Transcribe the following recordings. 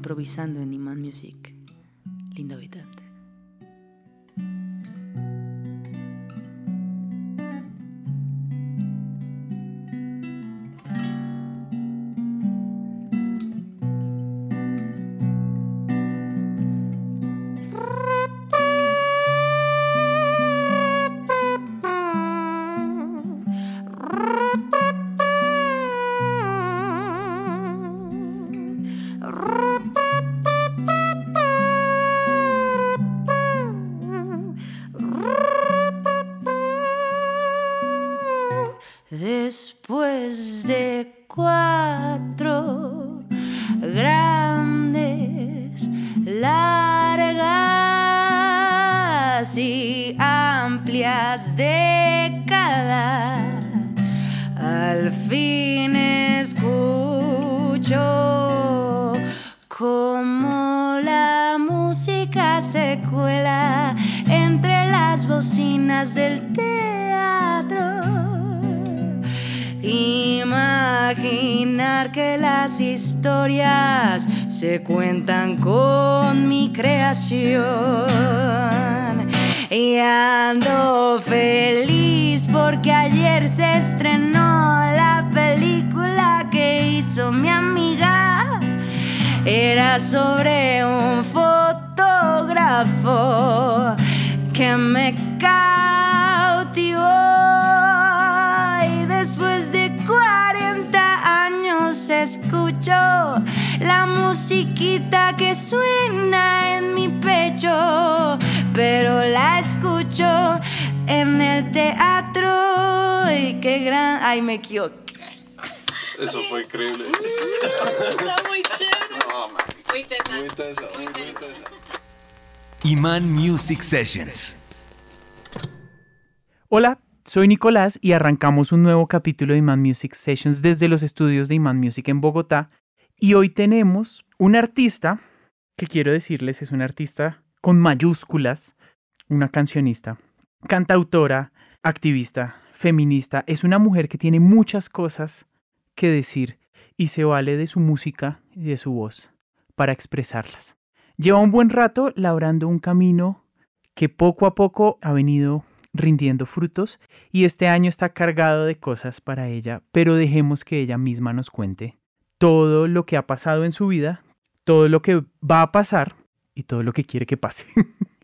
improvisando en Iman Music. Lindo habitante. Escucho en el teatro. Y qué gran. Ay, me equivoqué. Eso fue increíble. Está muy chévere. No, man. Muy tesa. Muy tesa, muy, Muy muy tesa. tesa. Iman Music Sessions. Hola, soy Nicolás y arrancamos un nuevo capítulo de Iman Music Sessions desde los estudios de Iman Music en Bogotá. Y hoy tenemos un artista que quiero decirles es un artista con mayúsculas, una cancionista, cantautora, activista, feminista. Es una mujer que tiene muchas cosas que decir y se vale de su música y de su voz para expresarlas. Lleva un buen rato labrando un camino que poco a poco ha venido rindiendo frutos y este año está cargado de cosas para ella, pero dejemos que ella misma nos cuente todo lo que ha pasado en su vida, todo lo que va a pasar y todo lo que quiere que pase.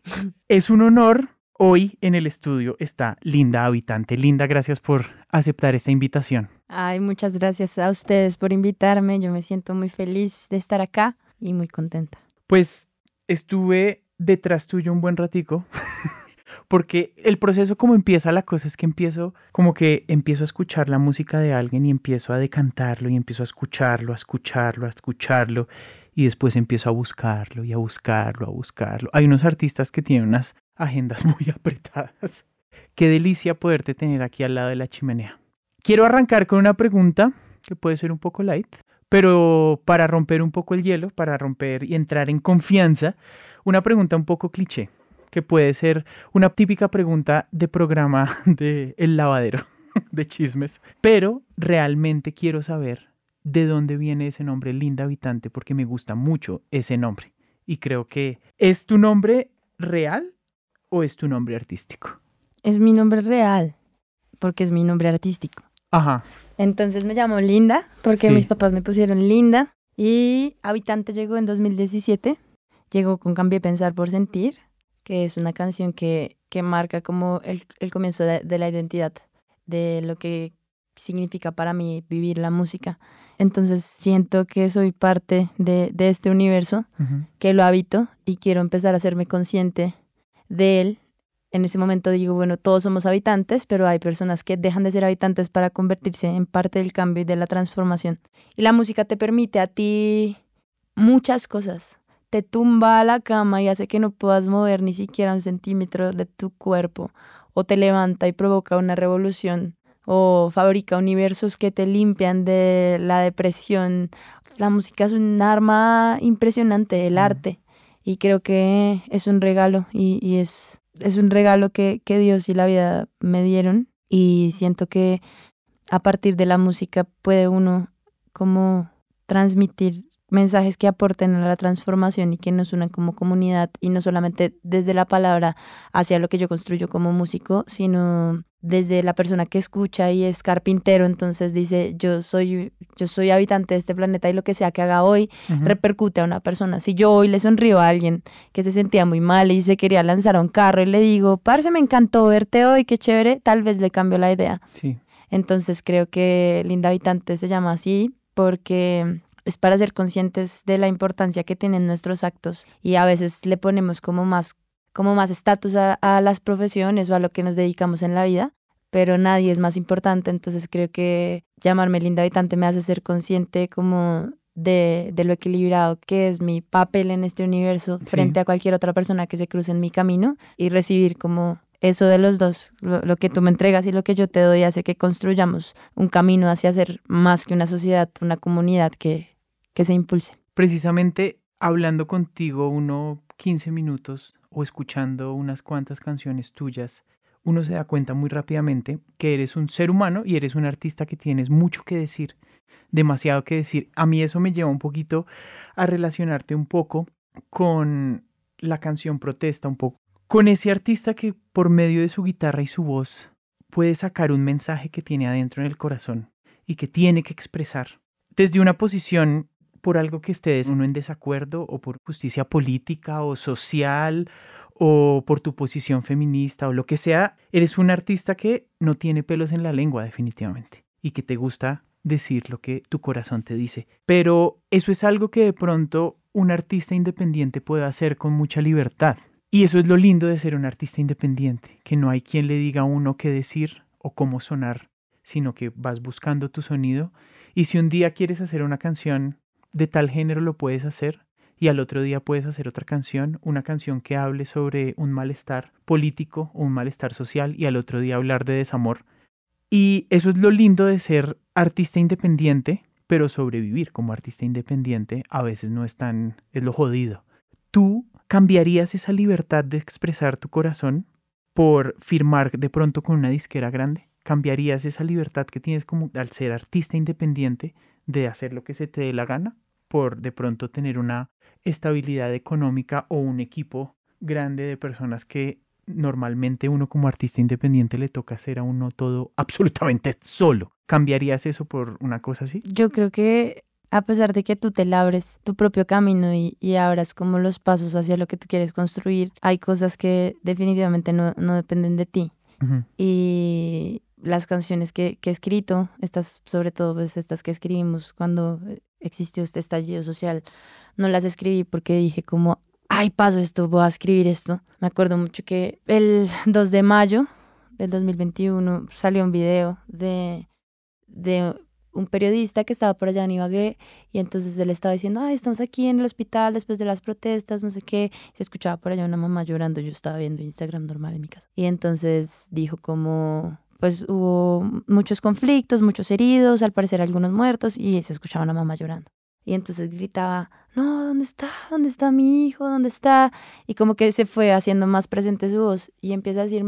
es un honor. Hoy en el estudio está Linda Habitante. Linda, gracias por aceptar esta invitación. Ay, muchas gracias a ustedes por invitarme. Yo me siento muy feliz de estar acá y muy contenta. Pues estuve detrás tuyo un buen ratico. Porque el proceso como empieza la cosa es que empiezo como que empiezo a escuchar la música de alguien y empiezo a decantarlo y empiezo a escucharlo, a escucharlo, a escucharlo y después empiezo a buscarlo y a buscarlo, a buscarlo. Hay unos artistas que tienen unas agendas muy apretadas. Qué delicia poderte tener aquí al lado de la chimenea. Quiero arrancar con una pregunta que puede ser un poco light, pero para romper un poco el hielo, para romper y entrar en confianza, una pregunta un poco cliché, que puede ser una típica pregunta de programa de El lavadero de chismes, pero realmente quiero saber de dónde viene ese nombre Linda Habitante porque me gusta mucho ese nombre y creo que es tu nombre real o es tu nombre artístico. Es mi nombre real, porque es mi nombre artístico. Ajá. Entonces me llamo Linda, porque Sí. mis papás me pusieron Linda. Y Habitante llegó en 2017. Llegó con Cambié Pensar por Sentir, que es una canción que, que marca como el, el comienzo de, de la identidad, de lo que significa para mí vivir la música. Entonces siento que soy parte de, de este universo, que lo habito y quiero empezar a hacerme consciente de él. En ese momento digo, bueno, todos somos habitantes, pero hay personas que dejan de ser habitantes para convertirse en parte del cambio y de la transformación. Y la música te permite a ti muchas cosas. Te tumba a la cama y hace que no puedas mover ni siquiera un centímetro de tu cuerpo. O te levanta y provoca una revolución. O fabrica universos que te limpian de la depresión. La música es un arma impresionante, el Mm. arte. Y creo que es un regalo y, y es, es un regalo que, que Dios y la vida me dieron. Y siento que a partir de la música puede uno como transmitir mensajes que aporten a la transformación y que nos unan como comunidad y no solamente desde la palabra hacia lo que yo construyo como músico, sino desde la persona que escucha y es carpintero, entonces dice, yo soy, yo soy habitante de este planeta y lo que sea que haga hoy repercute a una persona. Si yo hoy le sonrío a alguien que se sentía muy mal y se quería lanzar a un carro y le digo, parce, me encantó verte hoy, qué chévere, tal vez le cambio la idea. Sí. Entonces creo que Linda Habitante se llama así porque es para ser conscientes de la importancia que tienen nuestros actos y a veces le ponemos como más como más estatus a, a las profesiones o a lo que nos dedicamos en la vida, pero nadie es más importante, entonces creo que llamarme Linda Habitante me hace ser consciente como de, de lo equilibrado que es mi papel en este universo Sí. frente a cualquier otra persona que se cruce en mi camino y recibir como eso de los dos, lo, lo que tú me entregas y lo que yo te doy hace que construyamos un camino hacia ser más que una sociedad, una comunidad que, que se impulse. Precisamente hablando contigo uno 15 minutos o escuchando unas cuantas canciones tuyas, uno se da cuenta muy rápidamente que eres un ser humano y eres un artista que tienes mucho que decir, demasiado que decir. A mí eso me lleva un poquito a relacionarte un poco con la canción Protesta, un poco con ese artista que por medio de su guitarra y su voz puede sacar un mensaje que tiene adentro en el corazón y que tiene que expresar desde una posición por algo que estés uno en desacuerdo o por justicia política o social o por tu posición feminista o lo que sea, eres un artista que no tiene pelos en la lengua definitivamente y que te gusta decir lo que tu corazón te dice. Pero eso es algo que de pronto un artista independiente puede hacer con mucha libertad. Y eso es lo lindo de ser un artista independiente, que no hay quien le diga a uno qué decir o cómo sonar, sino que vas buscando tu sonido y si un día quieres hacer una canción de tal género lo puedes hacer y al otro día puedes hacer otra canción, una canción que hable sobre un malestar político un malestar social y al otro día hablar de desamor. Y eso es lo lindo de ser artista independiente, pero sobrevivir como artista independiente a veces no es tan, es lo jodido. ¿Tú cambiarías esa libertad de expresar tu corazón por firmar de pronto con una disquera grande? ¿Cambiarías esa libertad que tienes como al ser artista independiente de hacer lo que se te dé la gana por de pronto tener una estabilidad económica o un equipo grande de personas que normalmente uno como artista independiente le toca hacer a uno todo absolutamente solo. ¿Cambiarías eso por una cosa así? Yo creo que a pesar de que tú te labres tu propio camino y, y abras como los pasos hacia lo que tú quieres construir, hay cosas que definitivamente no, no dependen de ti. Y las canciones que, que he escrito, estas, sobre todo pues, estas que escribimos cuando eh, existió este estallido social, no las escribí porque dije como, ay, paso esto, voy a escribir esto. Me acuerdo mucho que el 2 de mayo del 2021 salió un video de, de un periodista que estaba por allá en Ibagué y entonces él estaba diciendo, ay, estamos aquí en el hospital después de las protestas, no sé qué. Se escuchaba por allá una mamá llorando, yo estaba viendo Instagram normal en mi casa. Y entonces dijo como, pues hubo muchos conflictos, muchos heridos, al parecer algunos muertos y se escuchaba una mamá llorando. Y entonces gritaba, no, ¿dónde está? ¿Dónde está mi hijo? ¿Dónde está? Y como que se fue haciendo más presente su voz y empieza a decir,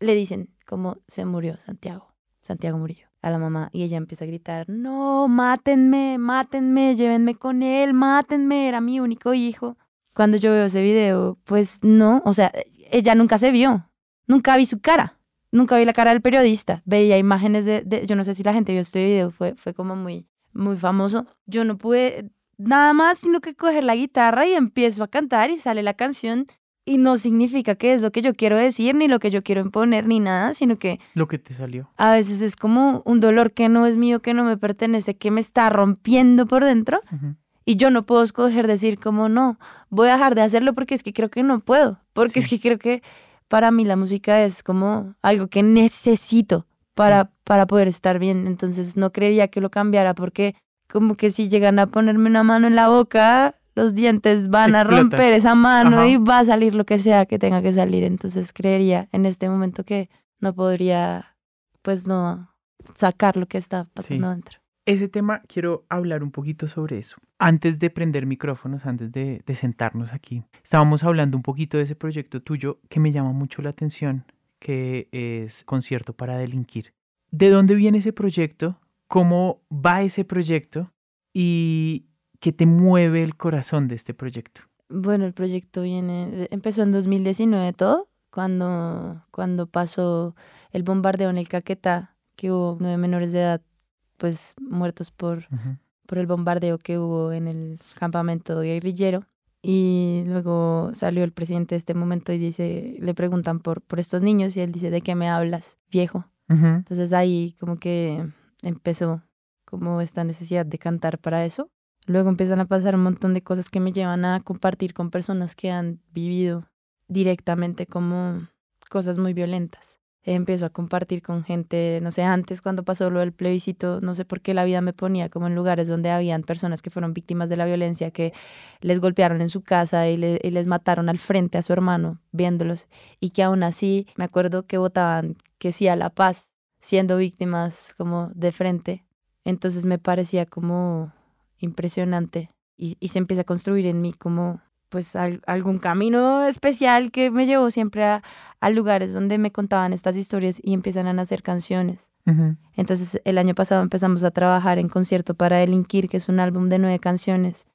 le dicen como se murió Santiago, Santiago Murillo a la mamá y ella empieza a gritar, no, mátenme, mátenme, llévenme con él, mátenme, era mi único hijo. Cuando yo veo ese video, pues no, o sea, ella nunca se vio, nunca vi su cara, nunca vi la cara del periodista, veía imágenes de, de- yo no sé si la gente vio este video, fue, fue como muy, muy famoso. Yo no pude nada más sino que coger la guitarra y empiezo a cantar y sale la canción y no significa que es lo que yo quiero decir, ni lo que yo quiero imponer, ni nada, sino que Lo que te salió. a veces es como un dolor que no es mío, que no me pertenece, que me está rompiendo por dentro y yo no puedo escoger decir como no, voy a dejar de hacerlo porque es que creo que no puedo, porque es que creo que para mí la música es como algo que necesito para, para poder estar bien, entonces no creería que lo cambiara porque como que si llegan a ponerme una mano en la boca, los dientes van a romper esa mano Ajá. y va a salir lo que sea que tenga que salir, entonces creería en este momento que no podría pues no sacar lo que está pasando dentro. Ese tema quiero hablar un poquito sobre eso. Antes de prender micrófonos, antes de, sentarnos aquí, estábamos hablando un poquito de ese proyecto tuyo que me llama mucho la atención, que es Concierto para Delinquir. ¿De dónde viene ese proyecto? ¿Cómo va ese proyecto? ¿Y qué te mueve el corazón de este proyecto? Bueno, el proyecto viene, empezó en 2019 todo, cuando, cuando pasó el bombardeo en el Caquetá, que hubo nueve menores de edad pues muertos por, por el bombardeo que hubo en el campamento guerrillero. Y luego salió el presidente de este momento y dice, le preguntan por, por estos niños y él dice, ¿de qué me hablas, viejo? Ujú. Entonces ahí como que empezó como esta necesidad de cantar para eso. Luego empiezan a pasar un montón de cosas que me llevan a compartir con personas que han vivido directamente como cosas muy violentas. Empiezo a compartir con gente, no sé, antes cuando pasó lo del plebiscito, no sé por qué la vida me ponía como en lugares donde habían personas que fueron víctimas de la violencia, que les golpearon en su casa y, le- y les mataron al frente a su hermano viéndolos y que aún así me acuerdo que votaban que sí a la paz, siendo víctimas como de frente. Entonces me parecía como impresionante y, y se empieza a construir en mí como pues al- algún camino especial que me llevó siempre a, a lugares donde me contaban estas historias y empiezan a nacer canciones. Entonces el año pasado empezamos a trabajar en Concierto para Delinquir, que es un álbum de nueve canciones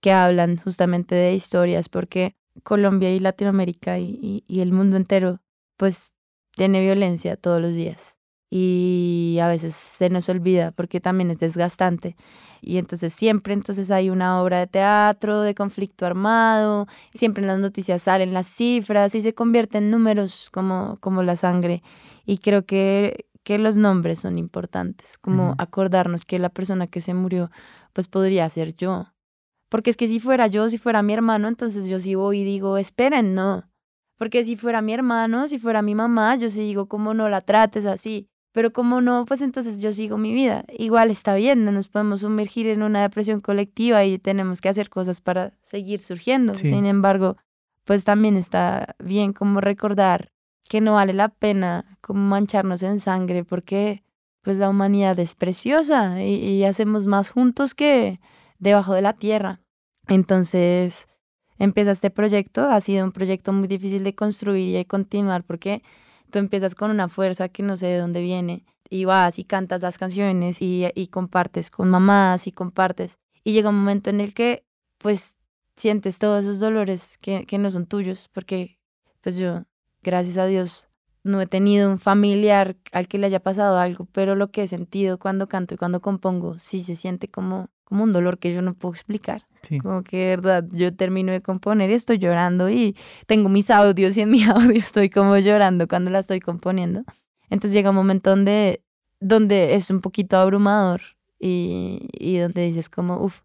que hablan justamente de historias, porque Colombia y Latinoamérica y, y- y el mundo entero pues tiene violencia todos los días y a veces se nos olvida porque también es desgastante. Y entonces siempre entonces hay una obra de teatro de conflicto armado siempre en las noticias salen las cifras y se convierte en números como como la sangre. Y creo que que los nombres son importantes como acordarnos que la persona que se murió pues podría ser yo. Porque es que si fuera yo si fuera mi hermano entonces yo sí voy y digo esperen no porque si fuera mi hermano, si fuera mi mamá, yo sí digo, ¿cómo no la trates así? Pero como no, pues entonces yo sigo mi vida. Igual está bien, no nos podemos sumergir en una depresión colectiva y tenemos que hacer cosas para seguir surgiendo. Sí. Sin embargo, pues también está bien como recordar que no vale la pena como mancharnos en sangre porque pues la humanidad es preciosa y, y hacemos más juntos que debajo de la tierra. Entonces, empieza este proyecto. Ha sido un proyecto muy difícil de construir y de continuar porque tú empiezas con una fuerza que no sé de dónde viene y vas y cantas las canciones y, y compartes con mamás y compartes. Y llega un momento en el que pues sientes todos esos dolores que, que no son tuyos porque pues yo, gracias a Dios, no he tenido un familiar al que le haya pasado algo, pero lo que he sentido cuando canto y cuando compongo sí se siente como, como un dolor que yo no puedo explicar. Sí. Como que de verdad yo termino de componer y estoy llorando y tengo mis audios y en mi audio estoy como llorando cuando la estoy componiendo. Entonces llega un momento donde, donde es un poquito abrumador y, y donde dices como, uff,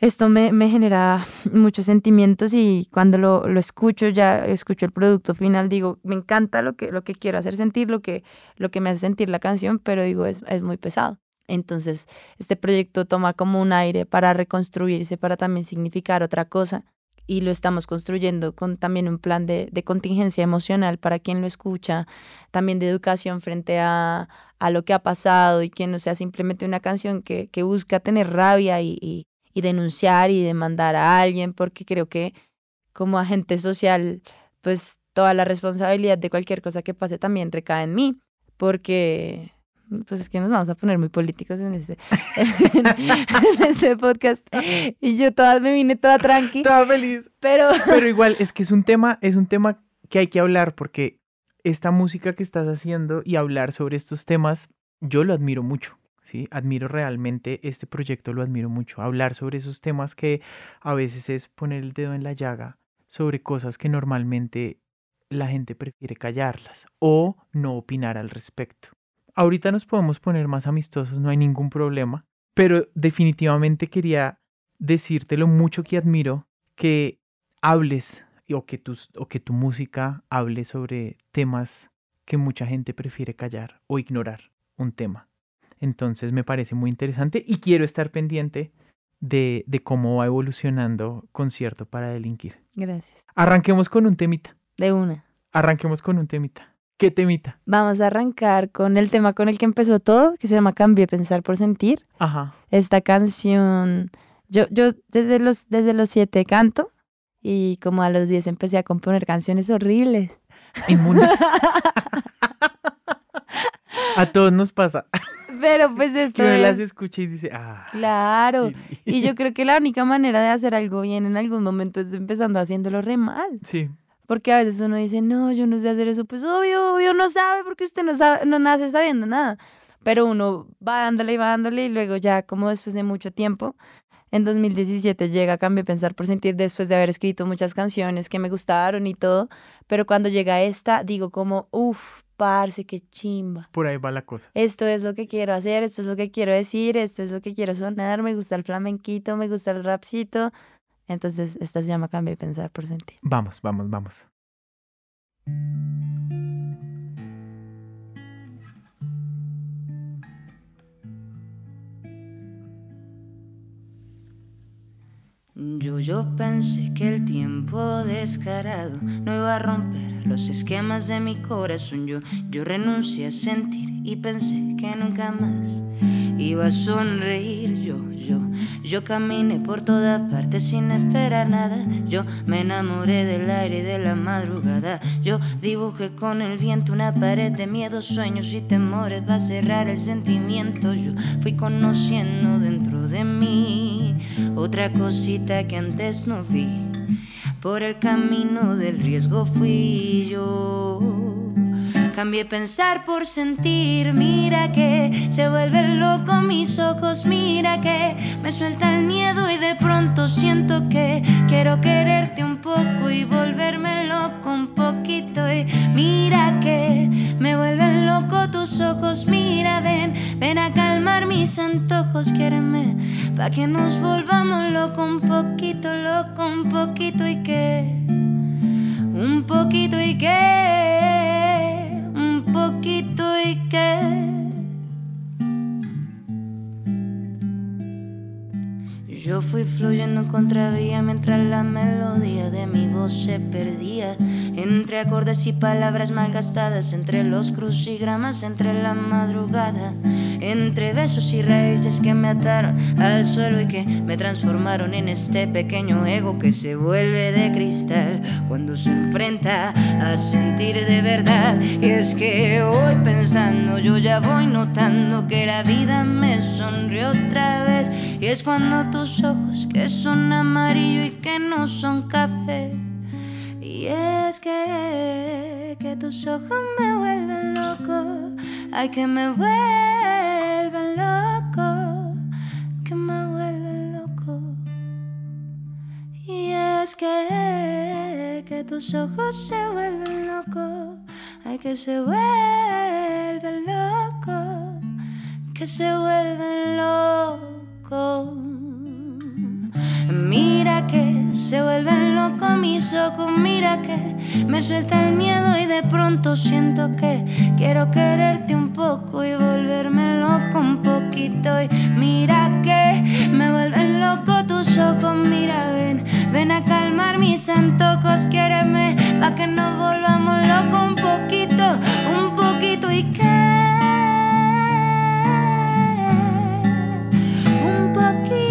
esto me, me genera muchos sentimientos y cuando lo, lo escucho, ya escucho el producto final, digo, me encanta lo que, lo que quiero hacer sentir, lo que, lo que me hace sentir la canción, pero digo, es, es muy pesado. Entonces, este proyecto toma como un aire para reconstruirse, para también significar otra cosa. Y lo estamos construyendo con también un plan de, de contingencia emocional para quien lo escucha, también de educación frente a, a lo que ha pasado y que no sea simplemente una canción que, que busca tener rabia y, y, y denunciar y demandar a alguien, porque creo que como agente social, pues toda la responsabilidad de cualquier cosa que pase también recae en mí, porque pues es que nos vamos a poner muy políticos en este, en este podcast. Y yo toda, me vine toda tranqui, Estaba feliz. pero Pero igual, es que es un tema, es un tema que hay que hablar porque esta música que estás haciendo y hablar sobre estos temas, yo lo admiro mucho. ¿sí? Admiro realmente este proyecto, lo admiro mucho. Hablar sobre esos temas que a veces es poner el dedo en la llaga sobre cosas que normalmente la gente prefiere callarlas o no opinar al respecto. Ahorita nos podemos poner más amistosos, no hay ningún problema, pero definitivamente quería decirte lo mucho que admiro que hables o que, tus, o que tu música hable sobre temas que mucha gente prefiere callar o ignorar un tema. Entonces me parece muy interesante y quiero estar pendiente de, de cómo va evolucionando concierto para delinquir. gracias. Arranquemos con un temita. De una. Arranquemos con un temita. ¿Qué temita? Vamos a arrancar con el tema con el que empezó todo, que se llama Cambié pensar por sentir. Ajá. Esta canción, yo, yo desde los, desde los siete canto y como a los diez empecé a componer canciones horribles. Inmundas. A todos nos pasa. Pero pues esto uno las es... escucha y dice, ah. Claro. y- Y yo creo que la única manera de hacer algo bien en algún momento es empezando haciéndolo re mal. Sí, Porque a veces uno dice, no, yo no sé hacer eso. Pues obvio, obvio no sabe porque usted no, sabe, no nace sabiendo nada. Pero uno va dándole y va dándole y luego ya como después de mucho tiempo, en 2017 llega Cambio Pensar por Sentir después de haber escrito muchas canciones que me gustaron y todo. Pero cuando llega esta, digo como, uff, parce, qué chimba. por ahí va la cosa. Esto es lo que quiero hacer, esto es lo que quiero decir, esto es lo que quiero sonar, me gusta el flamenquito, me gusta el rapcito. Entonces, esta se llama Cambio de Pensar por Sentir. Vamos, vamos, vamos. Yo, yo pensé que el tiempo descarado no iba a romper los esquemas de mi corazón. Yo, yo renuncié a sentir y pensé que nunca más iba a sonreír. Yo, yo, yo caminé por todas partes sin esperar nada. Yo me enamoré del aire de la madrugada. Yo dibujé con el viento una pared de miedos, sueños y temores para cerrar el sentimiento. Yo fui conociendo dentro de mí otra cosita que antes no vi. Por el camino del riesgo fui yo. Cambié pensar por sentir, mira que se vuelven locos mis ojos, mira que me suelta el miedo y de pronto siento que quiero quererte un poco y volverme loco un poquito. Y mira que me vuelven loco tus ojos, mira ven, ven a calmar mis antojos, quiéreme pa que nos volvamos loco un poquito, loco un poquito y que un poquito y que, poquito y que. Yo fui fluyendo en contravía mientras la melodía de mi voz se perdía entre acordes y palabras malgastadas, entre los crucigramas, entre la madrugada, entre besos y raíces que me ataron al suelo y que me transformaron en este pequeño ego que se vuelve de cristal cuando se enfrenta a sentir de verdad. Y es que hoy pensando yo ya voy notando que la vida me sonrió otra vez y es cuando tus ojos que son amarillo y que no son café. Y es que, que tus ojos me vuelven loco, ay que me vuelven loco, que me vuelven loco. Y es que, que tus ojos se vuelven locos, ay que se vuelven locos, que se vuelven locos. Mira que se vuelven locos mis ojos, mira que me suelta el miedo y de pronto siento que quiero quererte un poco y volverme loco un poquito. Y mira que me vuelven loco tus ojos, mira ven, ven a calmar mis antojos, quiéreme pa' que nos volvamos locos un poquito, un poquito y que un poquito,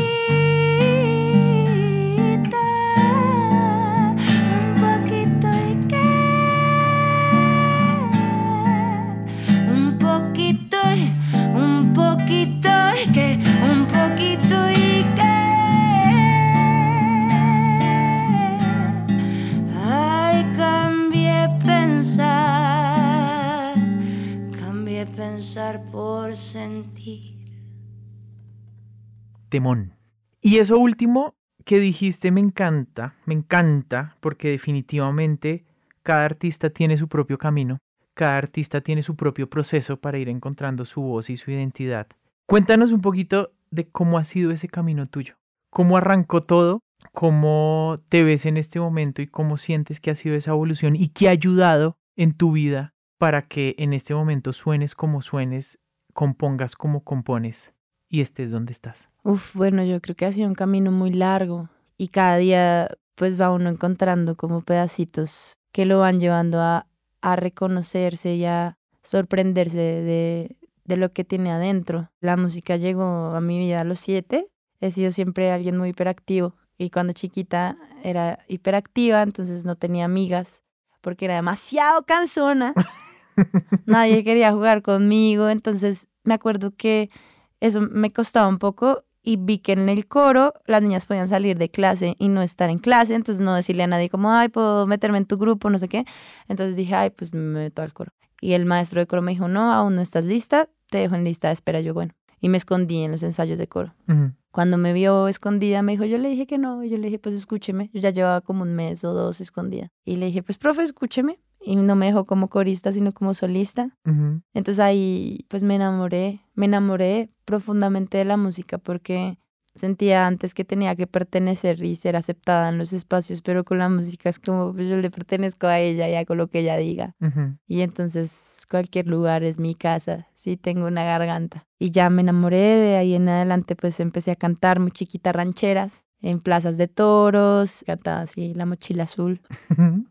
sentir. Temón. Y eso último que dijiste me encanta, me encanta, porque definitivamente cada artista tiene su propio camino, cada artista tiene su propio proceso para ir encontrando su voz y su identidad. Cuéntanos un poquito de cómo ha sido ese camino tuyo, cómo arrancó todo, cómo te ves en este momento y cómo sientes que ha sido esa evolución y qué ha ayudado en tu vida para que en este momento suenes como suenes, compongas como compones y estés donde estás. Uf, bueno, yo creo que ha sido un camino muy largo y cada día pues va uno encontrando como pedacitos que lo van llevando a, a reconocerse y a sorprenderse de, de lo que tiene adentro. La música llegó a mi vida a los siete. He sido siempre alguien muy hiperactivo y cuando chiquita era hiperactiva, entonces no tenía amigas porque era demasiado cansona. nadie quería jugar conmigo, entonces me acuerdo que eso me costaba un poco y vi que en el coro las niñas podían salir de clase y no estar en clase, entonces no decirle a nadie como, ay, puedo meterme en tu grupo, no sé qué. Entonces dije, ay, pues me meto al coro. Y el maestro de coro me dijo, no, aún no estás lista, te dejo en lista de espera. Yo, bueno, y me escondí en los ensayos de coro. Cuando me vio escondida, me dijo, yo le dije que no, y yo le dije, pues escúcheme. Yo ya llevaba como un mes o dos escondida. Y le dije, pues profe, escúcheme. Y no me dejó como corista, sino como solista. Entonces ahí pues me enamoré, me enamoré profundamente de la música porque sentía antes que tenía que pertenecer y ser aceptada en los espacios, pero con la música es como pues yo le pertenezco a ella y hago lo que ella diga. Y entonces cualquier lugar es mi casa, sí tengo una garganta. Y ya me enamoré, de ahí en adelante pues empecé a cantar muy chiquita rancheras en plazas de toros, cantaba así la mochila azul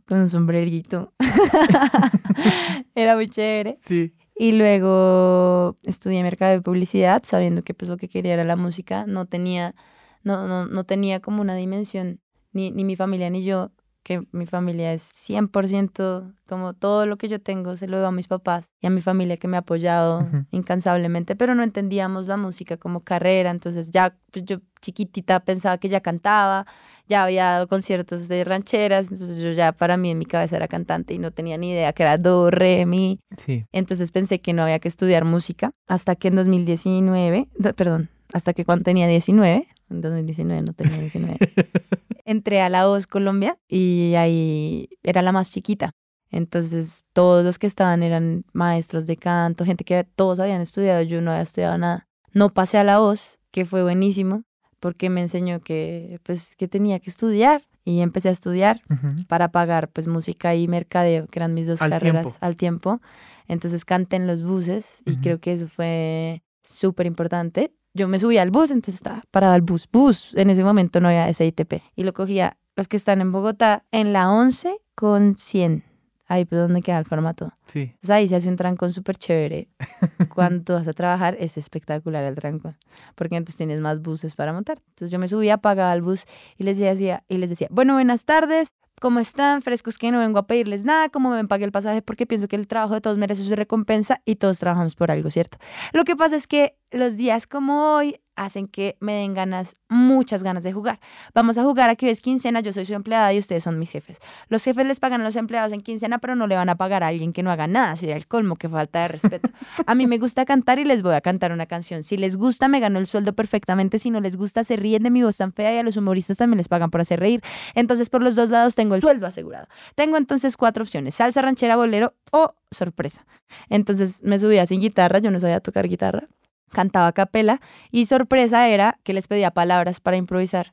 con un sombrerito. Era muy chévere. Sí. Y luego estudié mercado de publicidad, sabiendo que pues lo que quería era la música. No tenía, no, no, no tenía como una dimensión, ni, ni mi familia ni yo, que mi familia es 100%, como todo lo que yo tengo se lo debo a mis papás y a mi familia que me ha apoyado incansablemente, pero no entendíamos la música como carrera, entonces ya pues yo chiquitita pensaba que ya cantaba, ya había dado conciertos de rancheras, entonces yo ya para mí en mi cabeza era cantante y no tenía ni idea que era do, re, mi, Sí. entonces pensé que no había que estudiar música hasta que en 2019, no, perdón, hasta que cuando tenía 19, en 2019 no tenía 19, entré a la voz Colombia y ahí era la más chiquita. Entonces todos los que estaban eran maestros de canto, gente que todos habían estudiado, yo no había estudiado nada. No pasé a la voz, que fue buenísimo, porque me enseñó que pues que tenía que estudiar y empecé a estudiar para pagar pues música y mercadeo, que eran mis dos Al carreras tiempo. al tiempo. Entonces canté en los buses y creo que eso fue súper importante. Yo me subía al bus, entonces estaba parada al bus. Bus, en ese momento no había SITP. Y lo cogía los que están en Bogotá en la 11 con 100. Ahí pues donde queda el formato. Sí. Entonces ahí se hace un trancón súper chévere. Cuando vas a trabajar es espectacular el trancón, porque antes tienes más buses para montar. Entonces yo me subía, pagaba el bus y les decía, y les decía, bueno, buenas tardes, ¿cómo están? Frescos que no vengo a pedirles nada, como me pagué el pasaje porque pienso que el trabajo de todos merece su recompensa y todos trabajamos por algo, ¿cierto? Lo que pasa es que los días como hoy hacen que me den ganas, muchas ganas de jugar. Vamos a jugar aquí es quincena, yo soy su empleada y ustedes son mis jefes. Los jefes les pagan a los empleados en quincena, pero no le van a pagar a alguien que no haga nada. Sería el colmo, que falta de respeto. A mí me gusta cantar y les voy a cantar una canción. Si les gusta, me gano el sueldo perfectamente. Si no les gusta, se ríen de mi voz tan fea y a los humoristas también les pagan por hacer reír. Entonces, por los dos lados tengo el sueldo asegurado. Tengo entonces cuatro opciones, salsa, ranchera, bolero o sorpresa. Entonces me subía sin guitarra, yo no sabía tocar guitarra. Cantaba a capela y sorpresa era que les pedía palabras para improvisar.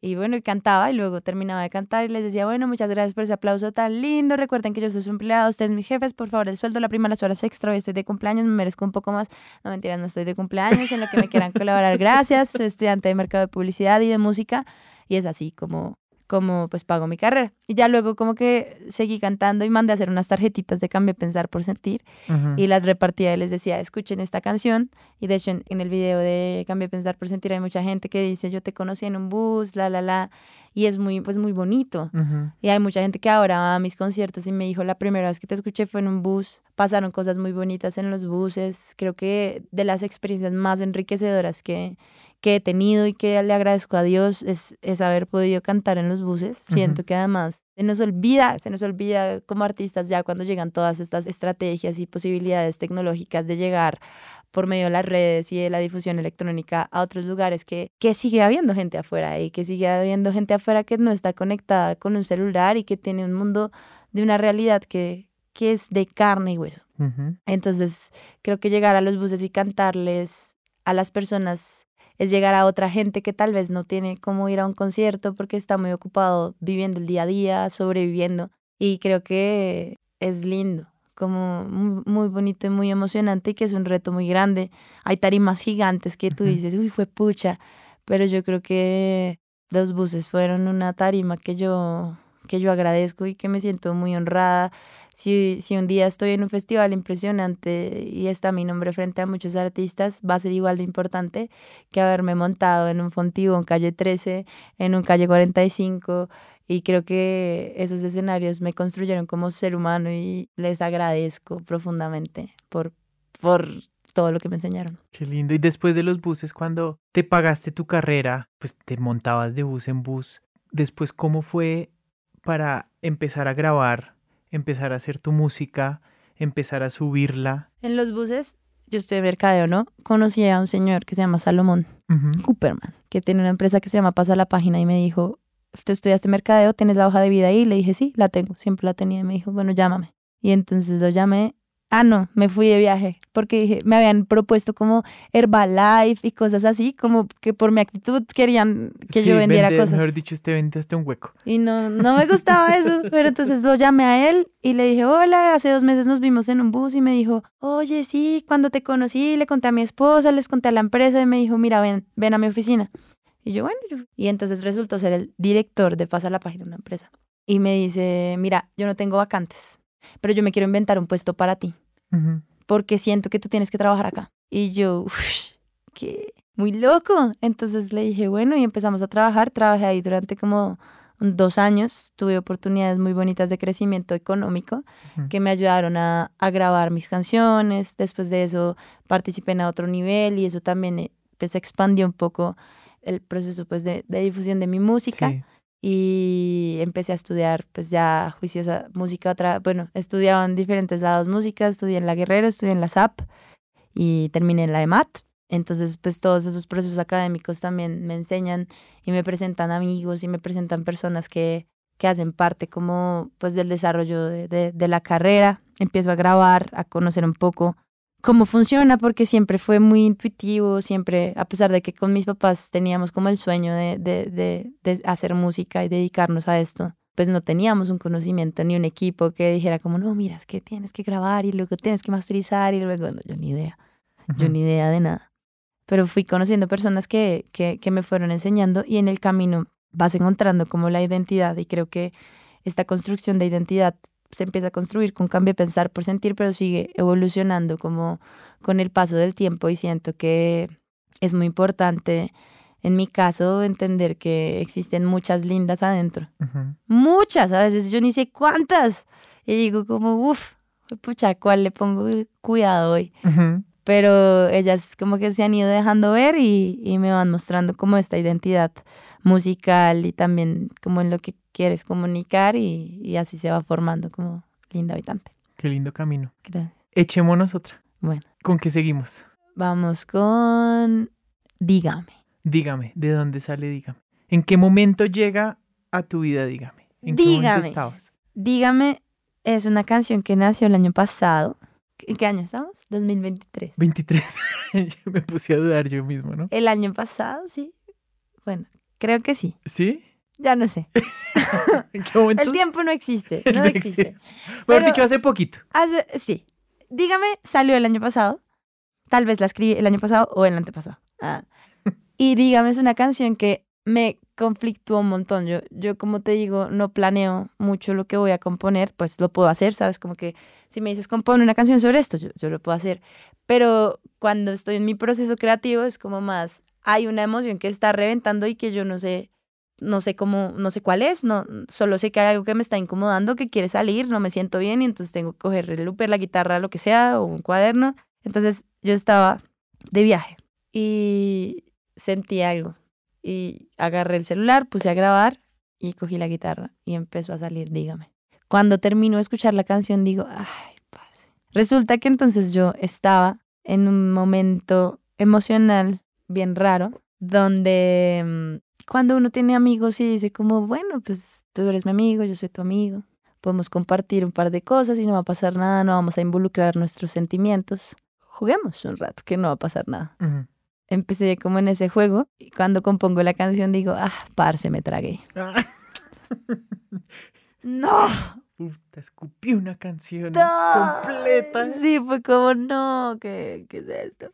Y bueno, y cantaba y luego terminaba de cantar y les decía, bueno, muchas gracias por ese aplauso tan lindo. Recuerden que yo soy su empleado, ustedes mis jefes, por favor, el sueldo, la prima, las horas extra, hoy estoy de cumpleaños, me merezco un poco más. No, mentiras, no estoy de cumpleaños, en lo que me quieran colaborar, gracias. Soy estudiante de mercado de publicidad y de música y es así como como pues pago mi carrera. Y ya luego como que seguí cantando y mandé a hacer unas tarjetitas de cambio pensar por sentir Ujú. y las repartía y les decía, escuchen esta canción. Y de hecho en, en el video de Cambio Pensar por Sentir hay mucha gente que dice, yo te conocí en un bus, la, la, la. Y es muy, pues muy bonito. Ujú. Y hay mucha gente que ahora va a mis conciertos y me dijo, la primera vez que te escuché fue en un bus. Pasaron cosas muy bonitas en los buses. Creo que de las experiencias más enriquecedoras que, que he tenido y que le agradezco a Dios es, es haber podido cantar en los buses. Siento que además se nos olvida, se nos olvida como artistas ya cuando llegan todas estas estrategias y posibilidades tecnológicas de llegar por medio de las redes y de la difusión electrónica a otros lugares que, que sigue habiendo gente afuera y que sigue habiendo gente afuera que no está conectada con un celular y que tiene un mundo de una realidad que, que es de carne y hueso. Entonces, creo que llegar a los buses y cantarles a las personas es llegar a otra gente que tal vez no tiene cómo ir a un concierto porque está muy ocupado viviendo el día a día, sobreviviendo. Y creo que es lindo, como muy, bonito y muy emocionante y que es un reto muy grande. Hay tarimas gigantes que tú dices, uy, fue pucha, pero yo creo que los buses fueron una tarima que yo, que yo agradezco y que me siento muy honrada si, si un día estoy en un festival impresionante y está mi nombre frente a muchos artistas, va a ser igual de importante que haberme montado en un Fontivo, en calle 13, en un calle 45 Y creo que esos escenarios me construyeron como ser humano y les agradezco profundamente por, por todo lo que me enseñaron. Qué lindo. Y después de los buses, cuando te pagaste tu carrera, pues te montabas de bus en bus. Después, ¿cómo fue para empezar a grabar, empezar a hacer tu música, empezar a subirla? En los buses, yo estoy de mercadeo, ¿no? Conocí a un señor que se llama Salomón. Cooperman, que tiene una empresa que se llama Pasa la Página y me dijo, ¿tú estudiaste mercadeo? ¿Tienes la hoja de vida ahí? Le dije, sí, la tengo, siempre la tenía. Y me dijo, bueno, llámame. Y entonces lo llamé. Ah, no, me fui de viaje porque dije, me habían propuesto como Herbalife y cosas así, como que por mi actitud querían que Sí, yo vendiera vende- cosas. Mejor dicho, usted vende hasta un hueco. Y no, no me gustaba eso, pero entonces lo llamé a él y le dije, hola, hace dos meses nos vimos en un bus y me dijo, oye, sí, cuando te conocí le conté a mi esposa, les conté a la empresa y me dijo, mira, ven, ven a mi oficina. Y yo, bueno, yo- y entonces resultó ser el director de Pasa la Página, una empresa. Y me dice, mira, yo no tengo vacantes, pero yo me quiero inventar un puesto para ti, porque siento que tú tienes que trabajar acá. Y yo, uff, qué muy loco. Entonces le dije, bueno, y empezamos a trabajar. Trabajé ahí durante como dos años. Tuve oportunidades muy bonitas de crecimiento económico que me ayudaron a, a grabar mis canciones. Después de eso participé en a otro nivel y eso también eh, pues, expandió un poco el proceso pues, de, de difusión de mi música Sí. Y empecé a estudiar pues ya juiciosa música otra bueno estudiaba en diferentes lados música estudié en la Guerrero estudié en la SAP y terminé en la EMAT. Entonces pues todos esos procesos académicos también me enseñan y me presentan amigos y me presentan personas que que hacen parte como pues del desarrollo de, de, de la carrera. Empiezo a grabar a conocer un poco cómo funciona, porque siempre fue muy intuitivo, siempre, a pesar de que con mis papás teníamos como el sueño de, de, de, de hacer música y dedicarnos a esto, pues no teníamos un conocimiento ni un equipo que dijera como, no, mira, es que tienes que grabar y luego tienes que masterizar y luego, no, yo ni idea, yo Ujú. ni idea de nada. Pero fui conociendo personas que, que, que me fueron enseñando y en el camino vas encontrando como la identidad y creo que esta construcción de identidad se empieza a construir con cambio de pensar por sentir, pero sigue evolucionando como con el paso del tiempo y siento que es muy importante, en mi caso, entender que existen muchas lindas adentro. Muchas, a veces yo ni sé cuántas. Y digo como, uff, pucha, ¿a ¿cuál le pongo cuidado hoy? Ujú. Pero ellas como que se han ido dejando ver y, y me van mostrando como esta identidad musical y también como en lo que quieres comunicar y, y así se va formando como linda habitante. Qué lindo camino. Gracias. Echémonos otra. Bueno, ¿Con qué seguimos? vamos con Dígame. Dígame, ¿de dónde sale Dígame? ¿En qué momento llega a tu vida Dígame? ¿En qué momento Dígame. estabas? Dígame es una canción que nació el año pasado. ¿En qué año estamos? 2023. 23. Yo me puse a dudar yo mismo, ¿no? El año pasado, sí. Bueno, creo que sí. ¿Sí? Ya no sé. ¿En qué momento? El tiempo no existe. No No existe. existe. Mejor Pero- dicho, hace poquito. Hace- sí. Dígame, salió el año pasado. Tal vez la escribí el año pasado o el antepasado. Ah. Y dígame, es una canción que me conflictuó un montón. Yo, yo, como te digo, no planeo mucho lo que voy a componer, pues lo puedo hacer, ¿sabes? Como que si me dices, compone una canción sobre esto, yo, yo lo puedo hacer. Pero cuando estoy en mi proceso creativo es como más, hay una emoción que está reventando y que yo no sé, no sé cómo, no sé cuál es, no, solo sé que hay algo que me está incomodando, que quiere salir, no me siento bien y entonces tengo que coger el looper, la guitarra, lo que sea, o un cuaderno. Entonces yo estaba de viaje y sentí algo y agarré el celular, puse a grabar y cogí la guitarra y empezó a salir, dígame. Cuando termino de escuchar la canción digo, ay, parce. Resulta que entonces yo estaba en un momento emocional bien raro, donde mm, cuando uno tiene amigos y dice como, bueno, pues tú eres mi amigo, yo soy tu amigo, podemos compartir un par de cosas y no va a pasar nada, no vamos a involucrar nuestros sentimientos. Juguemos un rato, que no va a pasar nada Ujú. Empecé como en ese juego y cuando compongo la canción digo, ah, parce, me tragué. No, Uf, te escupí una canción no. completa. Sí, fue como, no, ¿qué, qué es esto?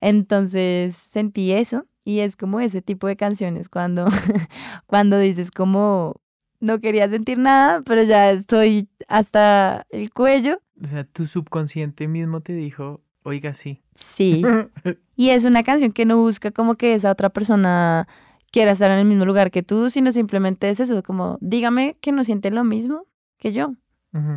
Entonces sentí eso y es como ese tipo de canciones cuando, cuando dices como, no quería sentir nada, pero ya estoy hasta el cuello. O sea, tu subconsciente mismo te dijo, oiga, sí. Sí. Y es una canción que no busca como que esa otra persona quiera estar en el mismo lugar que tú, sino simplemente es eso, como dígame que no siente lo mismo que yo.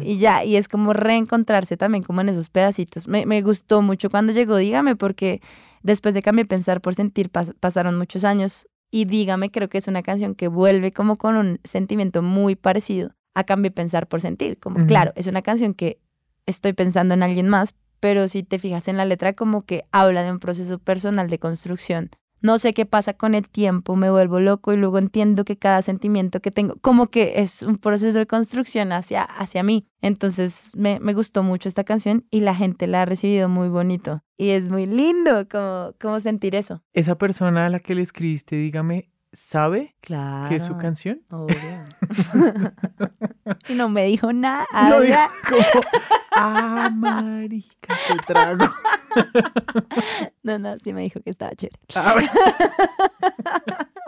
Y ya, y es como reencontrarse también como en esos pedacitos. Me, me gustó mucho cuando llegó Dígame, porque después de Cambié Pensar por Sentir pas- pasaron muchos años y Dígame creo que es una canción que vuelve como con un sentimiento muy parecido a Cambié Pensar por Sentir. Como, claro, es una canción que estoy pensando en alguien más, pero si te fijas en la letra como que habla de un proceso personal de construcción. No sé qué pasa con el tiempo, me vuelvo loco y luego entiendo que cada sentimiento que tengo, como que es un proceso de construcción hacia, hacia mí. Entonces me, me gustó mucho esta canción y la gente la ha recibido muy bonito. Y es muy lindo como, como sentir eso. Esa persona a la que le escribiste, dígame, ¿sabe Claro. que es su canción? Obvio. y no me dijo nada. No dijo como, ah, marica, qué trago. no, no, sí me dijo que estaba chévere. Ah, bueno.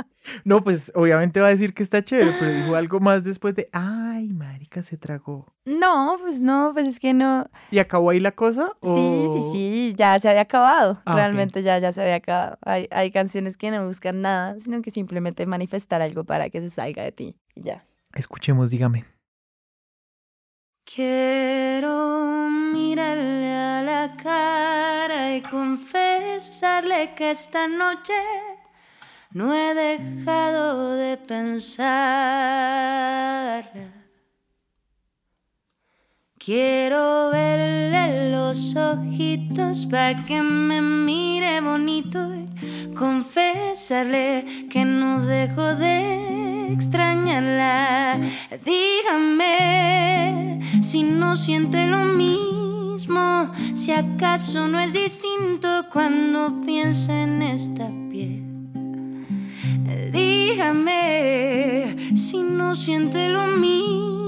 No, pues obviamente va a decir que está chévere, pero dijo algo más después de, ay, marica, se tragó. No, pues no, pues es que no. ¿Y acabó ahí la cosa? Sí, sí, sí, ya se había acabado. Ah. Realmente ya, ya se había acabado. Hay, hay canciones que no buscan nada, sino que simplemente manifestar algo para que se salga de ti. Y ya. Escuchemos, dígame. Quiero mirarle a la cara y confesarle que esta noche no he dejado de pensarla. Quiero verle los ojitos para que me mire bonito y confesarle que no dejo de extrañarla. Dígame si no siente lo mismo, si acaso no es distinto cuando piensa en esta piel. Dígame si no siente lo mismo,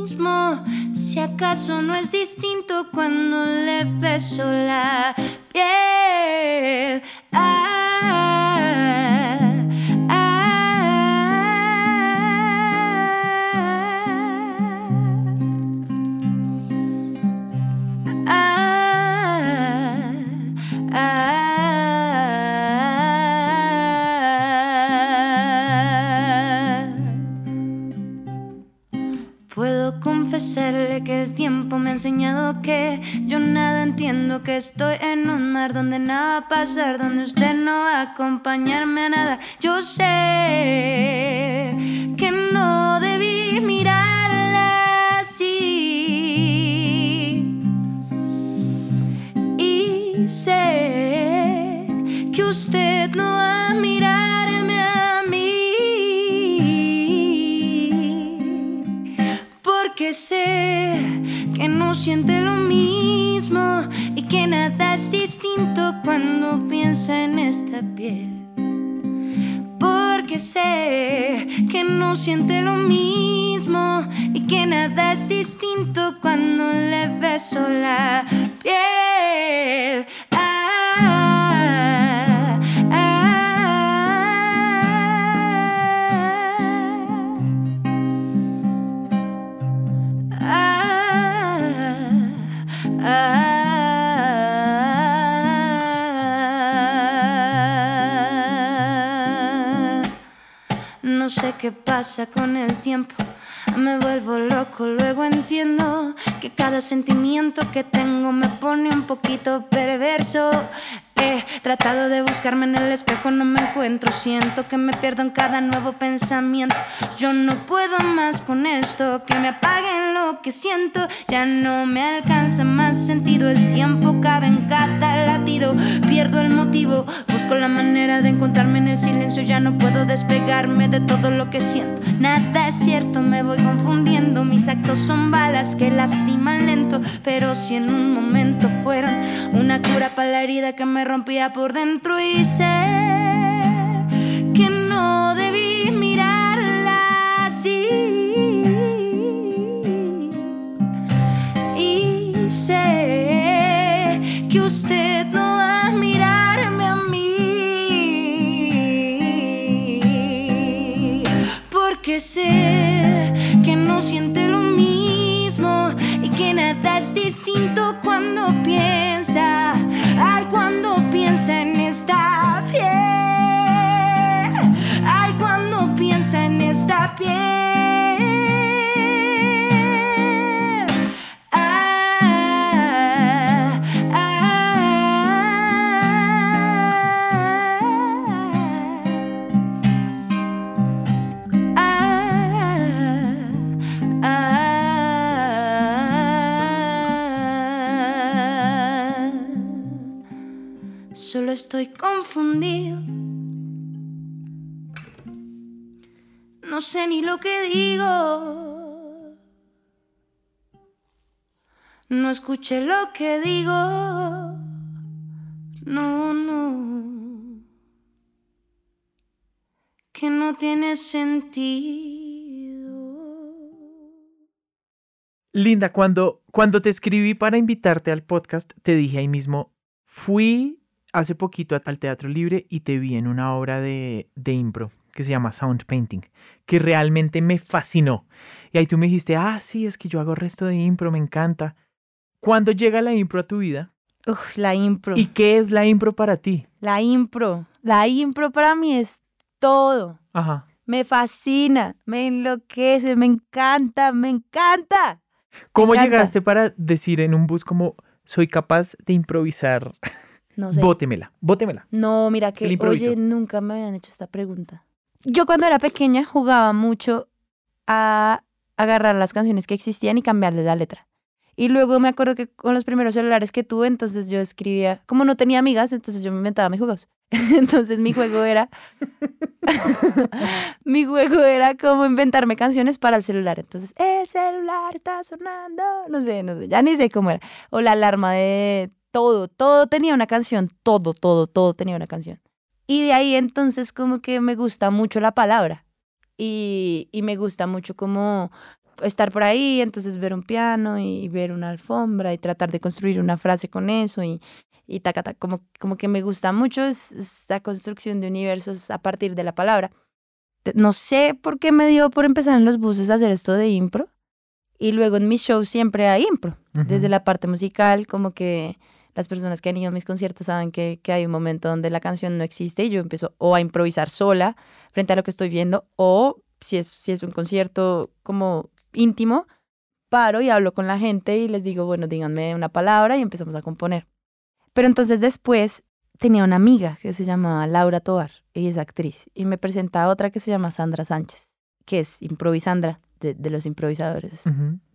si acaso no es distinto cuando le beso la piel. Ah, confesarle que el tiempo me ha enseñado que yo nada entiendo, que estoy en un mar donde nada va a pasar, donde usted no va a acompañarme a nada. Yo sé que siente lo mismo y que nada es distinto cuando piensa en esta piel. Porque sé que no siente lo mismo y que nada es distinto cuando le beso la piel. Sé qué pasa con el tiempo. Me vuelvo loco, luego entiendo que cada sentimiento que tengo me pone un poquito perverso. He tratado de buscarme en el espejo, no me encuentro. Siento que me pierdo en cada nuevo pensamiento. Yo no puedo más con esto, que me apaguen lo que siento. Ya no me alcanza más sentido, el tiempo cabe en cada latido. Pierdo el motivo, busco la manera de encontrarme en el silencio. Ya no puedo despegarme de todo lo que siento. Nada es cierto, me voy confundiendo. Mis actos son balas que lastiman lento. Pero si en un momento fueron una cura para la herida que me rompía por dentro y sé No sé ni lo que digo. No escuché lo que digo. No, no. Que no tiene sentido. Linda, cuando, cuando te escribí para invitarte al podcast, te dije ahí mismo, fui hace poquito al Teatro Libre y te vi en una obra de, de impro que se llama Sound Painting, que realmente me fascinó. Y ahí tú me dijiste, ah, sí, es que yo hago resto de impro, me encanta. ¿Cuándo llega la impro a tu vida? Uf, la impro. ¿Y qué es la impro para ti? La impro. La impro para mí es todo. Ajá. Me fascina, me enloquece, me encanta, me encanta. ¿Cómo encanta. llegaste para decir en un bus como soy capaz de improvisar? No sé. Bótemela, bótemela. No, mira que, oye, nunca me habían hecho esta pregunta. Yo cuando era pequeña jugaba mucho a agarrar las canciones que existían y cambiarles la letra. Y luego me acuerdo que con los primeros celulares que tuve, entonces yo escribía, como no tenía amigas, entonces yo me inventaba mis juegos. Entonces mi juego era, mi juego era como inventarme canciones para el celular. Entonces, el celular está sonando, no sé, no sé, ya ni sé cómo era. O la alarma de todo, todo tenía una canción, todo, todo, todo tenía una canción. Y de ahí entonces como que me gusta mucho la palabra y, y me gusta mucho como estar por ahí, entonces ver un piano y ver una alfombra y tratar de construir una frase con eso y, y taca, taca, como, como que me gusta mucho es- esta construcción de universos a partir de la palabra. No sé por qué me dio por empezar en los buses a hacer esto de impro y luego en mis shows siempre hay impro, desde Ujú. la parte musical, como que las personas que han ido a mis conciertos saben que, que hay un momento donde la canción no existe y yo empiezo o a improvisar sola frente a lo que estoy viendo o si es, si es un concierto como íntimo, paro y hablo con la gente y les digo, bueno, díganme una palabra y empezamos a componer. Pero entonces después tenía una amiga que se llamaba Laura Tovar, ella es actriz, y me presenta a otra que se llama Sandra Sánchez, que es improvisandra de, de los improvisadores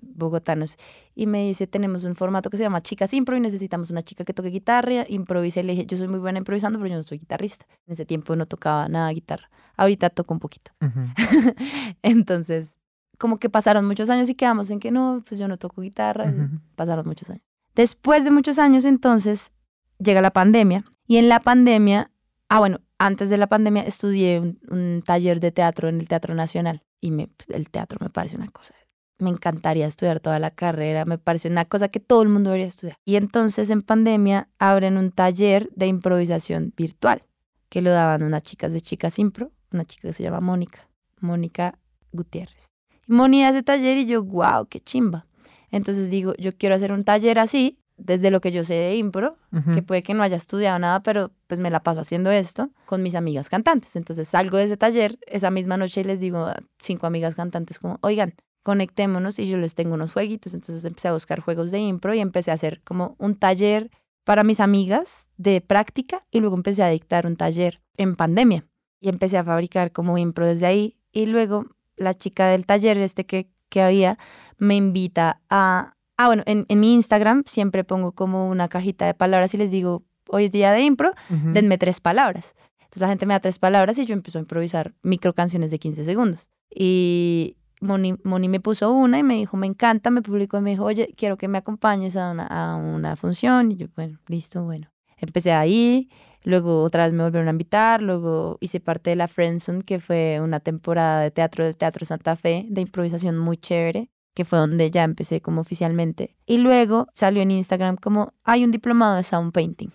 bogotanos y me dice, tenemos un formato que se llama Chicas Impro y necesitamos una chica que toque guitarra, improvise. Y le dije, yo soy muy buena improvisando, pero yo no soy guitarrista. En ese tiempo no tocaba nada guitarra. Ahorita toco un poquito. Entonces, como que pasaron muchos años y quedamos en que no, pues yo no toco guitarra. Pasaron muchos años. Después de muchos años, entonces, llega la pandemia y en la pandemia, ah, bueno, antes de la pandemia estudié un, un taller de teatro en el Teatro Nacional y el teatro me parece una cosa me encantaría estudiar toda la carrera, me parece una cosa que todo el mundo debería estudiar. Y entonces en pandemia abren un taller de improvisación virtual, que lo daban unas chicas de Chicas Impro, una chica que se llama Mónica, Mónica Gutiérrez. Y Moni da ese taller y yo, wow, qué chimba. Entonces digo, yo quiero hacer un taller así, desde lo que yo sé de impro, que puede que no haya estudiado nada, pero pues me la paso haciendo esto con mis amigas cantantes. Entonces salgo de ese taller esa misma noche y les digo a cinco amigas cantantes como, oigan, conectémonos y yo les tengo unos jueguitos. Entonces empecé a buscar juegos de impro y empecé a hacer como un taller para mis amigas de práctica y luego empecé a dictar un taller en pandemia y empecé a fabricar como impro desde ahí y luego la chica del taller este que, que había me invita a... Ah, bueno, en, en mi Instagram siempre pongo como una cajita de palabras y les digo, hoy es día de impro, denme tres palabras. Entonces la gente me da tres palabras y yo empiezo a improvisar micro canciones de 15 segundos. Y Moni, Moni me puso una y me dijo, me encanta, me publicó y me dijo, oye, quiero que me acompañes a una, a una función. Y yo, bueno, listo, bueno. Empecé ahí, luego otra vez me volvieron a invitar, luego hice parte de la Friendzone, que fue una temporada de teatro del Teatro Santa Fe, de improvisación muy chévere, que fue donde ya empecé como oficialmente. Y luego salió en Instagram como, hay un diplomado de sound painting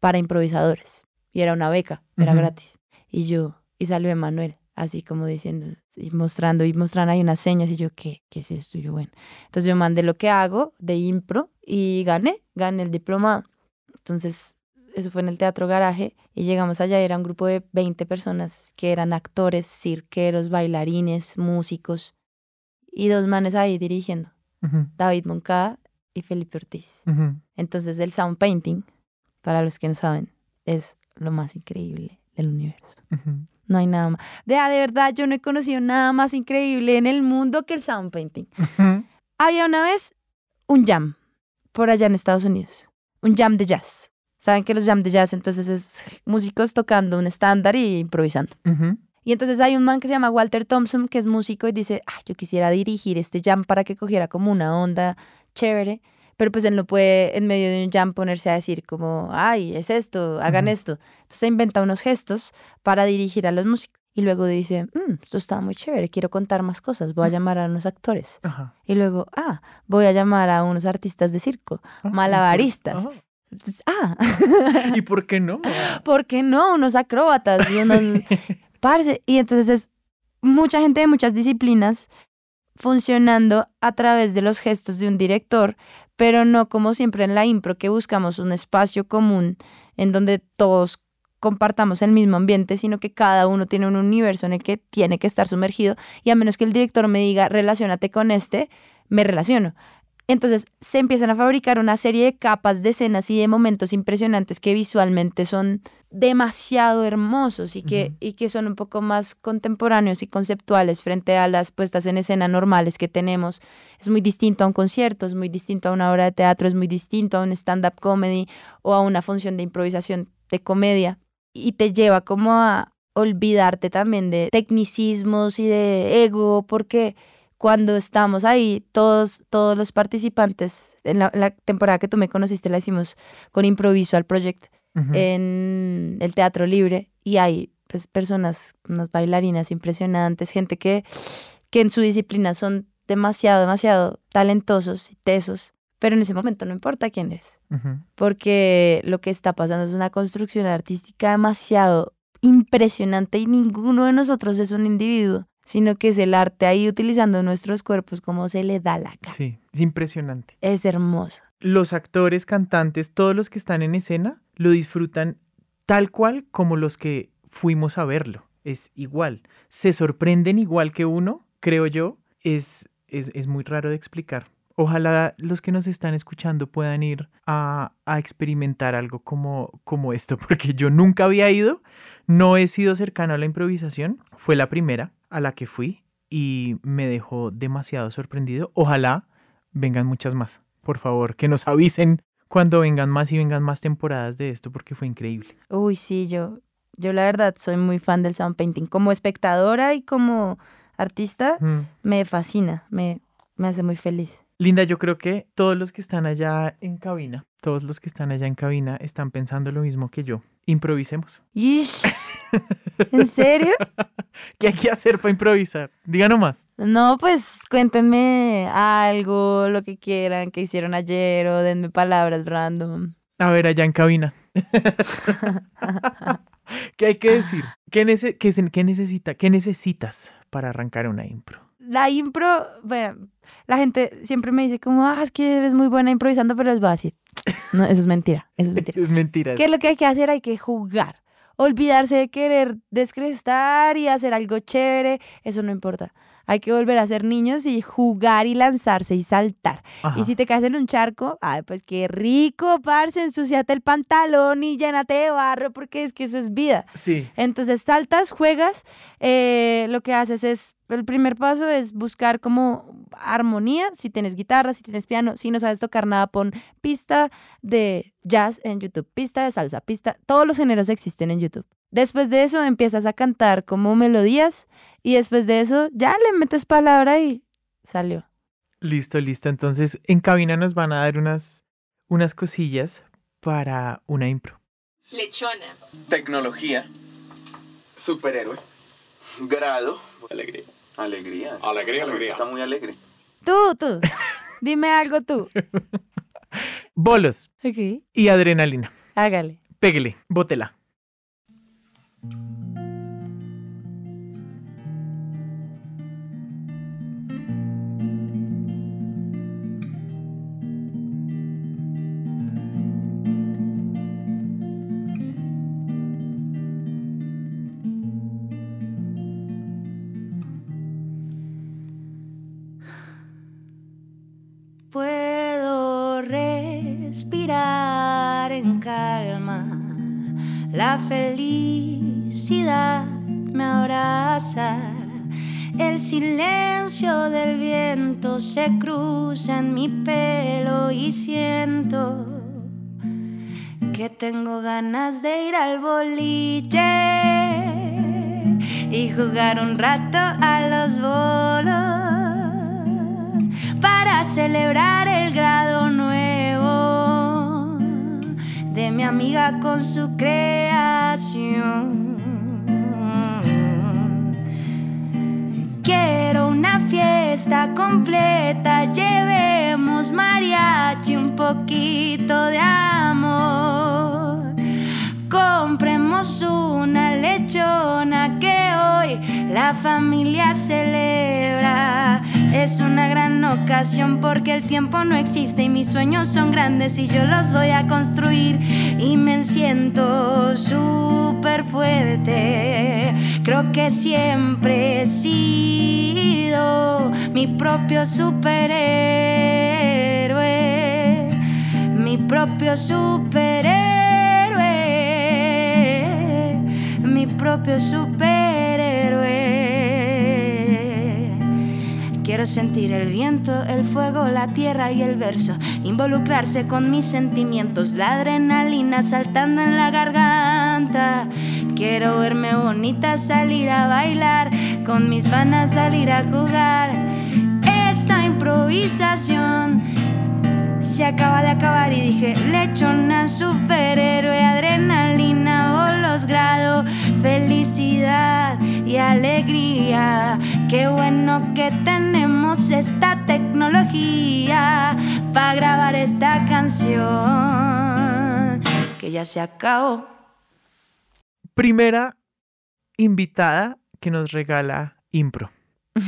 para improvisadores. Y era una beca, era gratis. Y yo, y salió Emanuel, así como diciendo, y mostrando, y mostrando ahí unas señas, y yo, ¿qué? ¿Qué es esto? Y yo, bueno. Entonces yo mandé lo que hago de impro y gané, gané el diplomado. Entonces eso fue en el Teatro Garaje, y llegamos allá, era un grupo de 20 personas que eran actores, cirqueros, bailarines, músicos, y dos manes ahí dirigiendo, Ujú, David Moncada y Felipe Ortiz. ujú, Entonces el sound painting, para los que no saben, es lo más increíble del universo. ujú. No hay nada más. De, de verdad, yo no he conocido nada más increíble en el mundo que el sound painting. Había una vez un jam por allá en Estados Unidos. Un jam de jazz. Saben que los jam de jazz entonces es músicos tocando un estándar y improvisando. Y entonces hay un man que se llama Walter Thompson, que es músico y dice, ah, yo quisiera dirigir este jam para que cogiera como una onda chévere. Pero pues él no puede en medio de un jam ponerse a decir como, ay, es esto, hagan Ujú. esto. Entonces inventa unos gestos para dirigir a los músicos. Y luego dice, "Mm, esto está muy chévere, quiero contar más cosas, voy a llamar a unos actores. Ajá. Y luego, ah, voy a llamar a unos artistas de circo, Ah, malabaristas. ajá. Entonces, ah, ¿Y por qué no? ¿por qué no? Unos acróbatas, y unos... Y entonces es mucha gente de muchas disciplinas funcionando a través de los gestos de un director, pero no como siempre en la impro, que buscamos un espacio común en donde todos compartamos el mismo ambiente, sino que cada uno tiene un universo en el que tiene que estar sumergido y a menos que el director me diga, relacionate con este, me relaciono. Entonces se empiezan a fabricar una serie de capas de escenas y de momentos impresionantes que visualmente son demasiado hermosos y que, y que son un poco más contemporáneos y conceptuales frente a las puestas en escena normales que tenemos. Es muy distinto a un concierto, es muy distinto a una obra de teatro, es muy distinto a un stand-up comedy o a una función de improvisación de comedia y te lleva como a olvidarte también de tecnicismos y de ego porque cuando estamos ahí, todos, todos los participantes, en la, la temporada que tú me conociste la hicimos con Improviso al Ujú. en el Teatro Libre y hay pues personas, unas bailarinas impresionantes, gente que, que en su disciplina son demasiado, demasiado talentosos y tesos, pero en ese momento no importa quién Ujú. porque lo que está pasando es una construcción artística demasiado impresionante y ninguno de nosotros es un individuo, sino que es el arte ahí utilizando nuestros cuerpos como se le da la gana. Sí, es impresionante. Es hermoso. Los actores, cantantes, todos los que están en escena lo disfrutan tal cual como los que fuimos a verlo. Es igual. Se sorprenden igual que uno, creo yo. Es, es, es muy raro de explicar. Ojalá los que nos están escuchando puedan ir a, a experimentar algo como, como esto, porque yo nunca había ido, no he sido cercano a la improvisación, fue la primera a la que fui y me dejó demasiado sorprendido. Ojalá vengan muchas más, por favor, que nos avisen cuando vengan más y vengan más temporadas de esto, porque fue increíble. Uy, sí, yo, yo la verdad soy muy fan del sound painting. Como espectadora y como artista, Mm. me fascina, me, me hace muy feliz. Linda, yo creo que todos los que están allá en cabina, todos los que están allá en cabina están pensando lo mismo que yo. Improvisemos. ¿En serio? ¿Qué hay que hacer para improvisar? Diga nomás. No, pues cuéntenme algo, lo que quieran, que hicieron ayer o denme palabras random. A ver, allá en cabina. ¿Qué hay que decir? ¿Qué, nece- qué qué necesita? ¿Qué necesitas para arrancar una impro? La impro, bueno, la gente siempre me dice como, ah, es que eres muy buena improvisando, pero a decir. No, eso es mentira, eso es mentira. Es mentira. ¿Qué es lo que hay que hacer? Hay que jugar. Olvidarse de querer descrestar y hacer algo chévere, eso no importa. Hay que volver a ser niños y jugar y lanzarse y saltar. Ajá. Y si te caes en un charco, ay, pues qué rico, parce, ensuciate el pantalón y llénate de barro, porque es que eso es vida. Sí. Entonces saltas, juegas, eh, lo que haces es, el primer paso es buscar como armonía, si tienes guitarra, si tienes piano, si no sabes tocar nada, pon pista de jazz en YouTube, pista de salsa, pista, todos los géneros existen en YouTube. Después de eso empiezas a cantar como melodías y después de eso ya le metes palabra y salió. Listo, listo. Entonces, en cabina nos van a dar unas, unas cosillas para una impro. Lechona. Tecnología. Superhéroe. Grado. Alegría. Alegría. Alegría, Está- alegría. Está muy alegre. Tú, tú, dime algo tú. Bolos Ok, y adrenalina. hágale. Pégale, bótela. Se cruza en mi pelo y siento que tengo ganas de ir al boliche y jugar un rato a los bolos para celebrar el grado nuevo de mi amiga con su creación. Fiesta completa, llevemos mariachi, un poquito de amor. Compremos una lechona que hoy la familia celebra. Es una gran ocasión porque el tiempo no existe y mis sueños son grandes y yo los voy a construir y me siento súper fuerte. Creo que siempre he sido mi propio superhéroe, mi propio superhéroe, mi propio superhéroe. Quiero sentir el viento, el fuego, la tierra y el verso. Involucrarse con mis sentimientos, la adrenalina saltando en la garganta. Quiero verme bonita, salir a bailar, con mis vanas salir a jugar. Esta improvisación se acaba de acabar y dije, lechona, superhéroe, adrenalina, bolos, grado, felicidad y alegría. Qué bueno que tenemos esta tecnología para grabar esta canción que ya se acabó. Primera invitada que nos regala impro.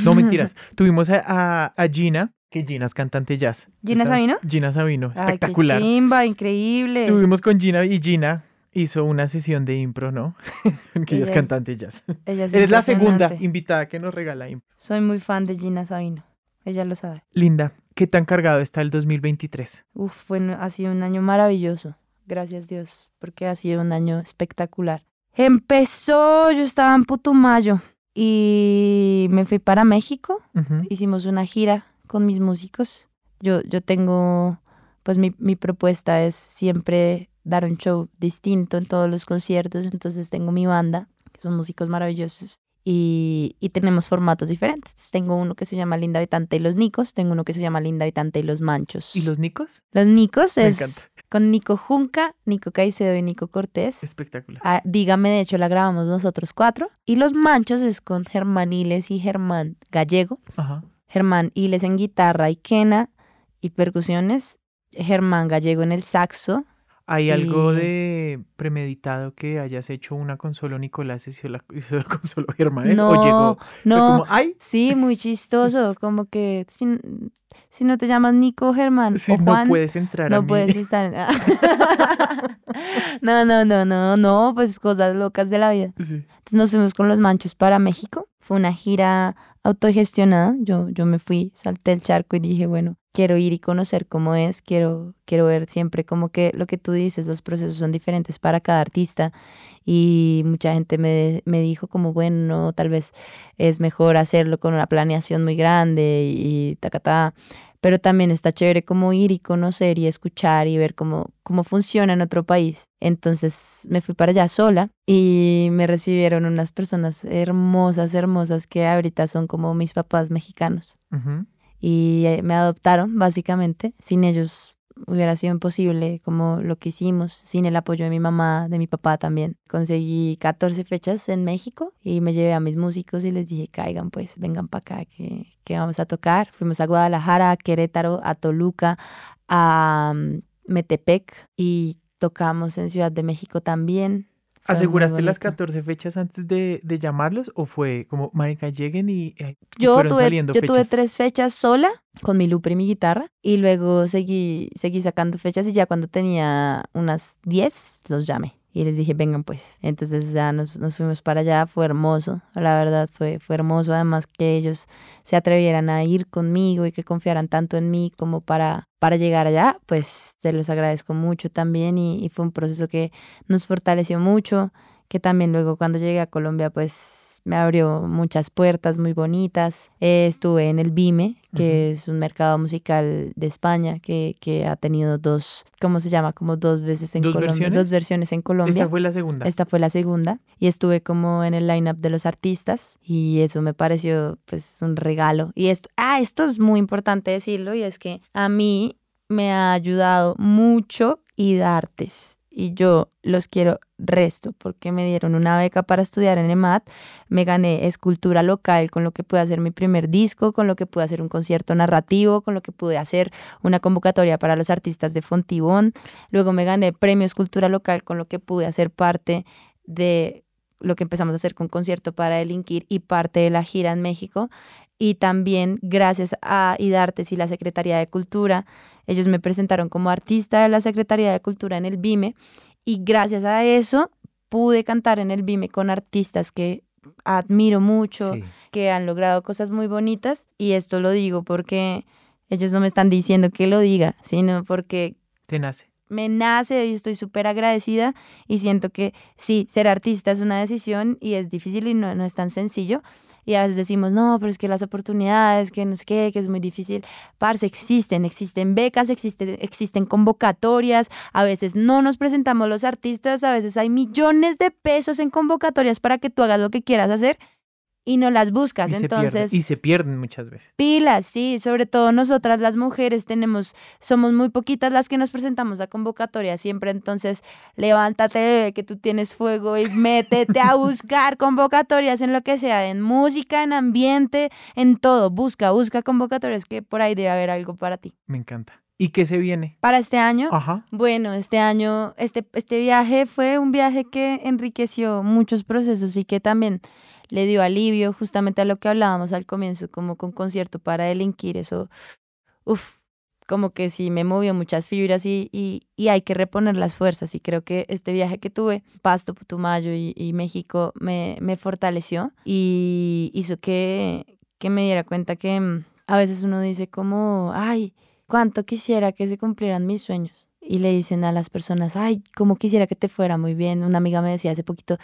No mentiras. Tuvimos a, a- a Gina, que Gina es cantante jazz. ¿Gina Está- Sabino? Gina Sabino, Ay, qué espectacular. chimba, increíble. Estuvimos con Gina y Gina hizo una sesión de impro, ¿no? que ella es cantante jazz. Ella es Eres la segunda invitada que nos regala impro. Soy muy fan de Gina Sabino. Ella lo sabe. Linda, ¿qué tan cargado está el 2023? Uf, bueno, ha sido un año maravilloso. Gracias Dios, porque ha sido un año espectacular. Empezó, yo estaba en Putumayo y me fui para México. Hicimos una gira con mis músicos. Yo, yo tengo, pues mi, mi propuesta es siempre dar un show distinto en todos los conciertos. Entonces tengo mi banda, que son músicos maravillosos. Y, y tenemos formatos diferentes. Tengo uno que se llama Linda Habitante y los Nicos. Tengo uno que se llama Linda Habitante y los Manchos. ¿Y los Nicos? Los Nicos Me es encanta. con Nico Junca, Nico Caicedo y Nico Cortés. Espectacular. Ah, dígame, de hecho, la grabamos nosotros cuatro. Y Los Manchos es con Germán Iles y Germán Gallego. Ajá. Germán Iles en guitarra y quena y percusiones. Germán Gallego en el saxo. ¿Hay algo Y- de premeditado que hayas hecho una con solo Nicolás y solo, con solo Germán? No, ¿O llegó? no. como, ¡ay! Sí, muy chistoso. Como que si, si no te llamas Nico Germán Sí, o Juan, no puedes entrar a no puedes estar. no, no, no, no, no, pues cosas locas de la vida. Sí. Entonces nos fuimos con los manchos para México. Fue una gira autogestionada. Yo, yo me fui, salté el charco y dije, bueno, quiero ir y conocer cómo es. Quiero, quiero ver siempre como que lo que tú dices, los procesos son diferentes para cada artista. Y mucha gente me, me dijo como, bueno, tal vez es mejor hacerlo con una planeación muy grande y tacatá. Pero también está chévere como ir y conocer y escuchar y ver cómo, cómo funciona en otro país. Entonces me fui para allá sola y me recibieron unas personas hermosas, hermosas que ahorita son como mis papás mexicanos. Ujú. Y eh, me adoptaron, básicamente. Sin ellos hubiera sido imposible como lo que hicimos, sin el apoyo de mi mamá, de mi papá también. Conseguí 14 fechas en México y me llevé a mis músicos y les dije, caigan pues, vengan para acá que, que vamos a tocar. Fuimos a Guadalajara, a Querétaro, a Toluca, a mm, Metepec y tocamos en Ciudad de México también. ¿Aseguraste las bonito. 14 fechas antes de, de llamarlos o fue como, marica, lleguen y, eh, Yo, fueron tuve, saliendo yo tuve fechas? tres fechas sola con mi Lupe y mi guitarra y luego seguí, seguí sacando fechas y ya cuando tenía unas 10 los llamé. Y les dije, vengan pues. Entonces ya nos, nos fuimos para allá, fue hermoso, la verdad fue, fue hermoso, además que ellos se atrevieran a ir conmigo y que confiaran tanto en mí como para, para llegar allá, pues se los agradezco mucho también y, y fue un proceso que nos fortaleció mucho, que también luego cuando llegué a Colombia pues me abrió muchas puertas muy bonitas. Eh, estuve en el BIME, que es un mercado musical de España que, que ha tenido dos, ¿cómo se llama? Como dos veces en ¿Dos Colombia. versiones? Dos versiones en Colombia. Esta fue la segunda. Esta fue la segunda y estuve como en el lineup de los artistas y eso me pareció pues un regalo. Y esto, ah, esto es muy importante decirlo y es que a mí me ha ayudado mucho IDARTES y yo los quiero resto porque me dieron una beca para estudiar en EMAT, me gané escultura local con lo que pude hacer mi primer disco, con lo que pude hacer un concierto narrativo, con lo que pude hacer una convocatoria para los artistas de Fontibón, luego me gané premio escultura local con lo que pude hacer parte de lo que empezamos a hacer con concierto para delinquir y parte de la gira en México y también gracias a IDARTES y la Secretaría de Cultura, ellos me presentaron como artista de la Secretaría de Cultura en el BIME y gracias a eso pude cantar en el BIME con artistas que admiro mucho, Sí. que han logrado cosas muy bonitas y esto lo digo porque ellos no me están diciendo que lo diga, sino porque Te nace. me nace y estoy súper agradecida y siento que sí, ser artista es una decisión y es difícil y no, no es tan sencillo. Y a veces decimos, no, pero es que las oportunidades, que no sé qué, que es muy difícil. Parce, existen, existen becas, existen, existen convocatorias. A veces no nos presentamos los artistas, a veces hay millones de pesos en convocatorias para que tú hagas lo que quieras hacer y no las buscas. Y se, Entonces, pierde, y se pierden muchas veces. Pilas, sí, sobre todo nosotras las mujeres tenemos, somos muy poquitas las que nos presentamos a convocatoria siempre, entonces levántate, bebé, que tú tienes fuego y métete a buscar convocatorias en lo que sea, en música, en ambiente, en todo, busca, busca convocatorias que por ahí debe haber algo para ti. Me encanta. ¿Y qué se viene? Para este año, Ajá. bueno, este año, este, este viaje fue un viaje que enriqueció muchos procesos y que también le dio alivio justamente a lo que hablábamos al comienzo, como con concierto para delinquir, eso, uff, como que sí me movió muchas fibras y, y, hay que reponer las fuerzas y creo que este viaje que tuve, Pasto, Putumayo y, y México, me, me fortaleció y hizo que, que me diera cuenta que mm, a veces uno dice como, ay, cuánto quisiera que se cumplieran mis sueños. Y le dicen a las personas, ay, como quisiera que te fuera muy bien. Una amiga me decía hace poquito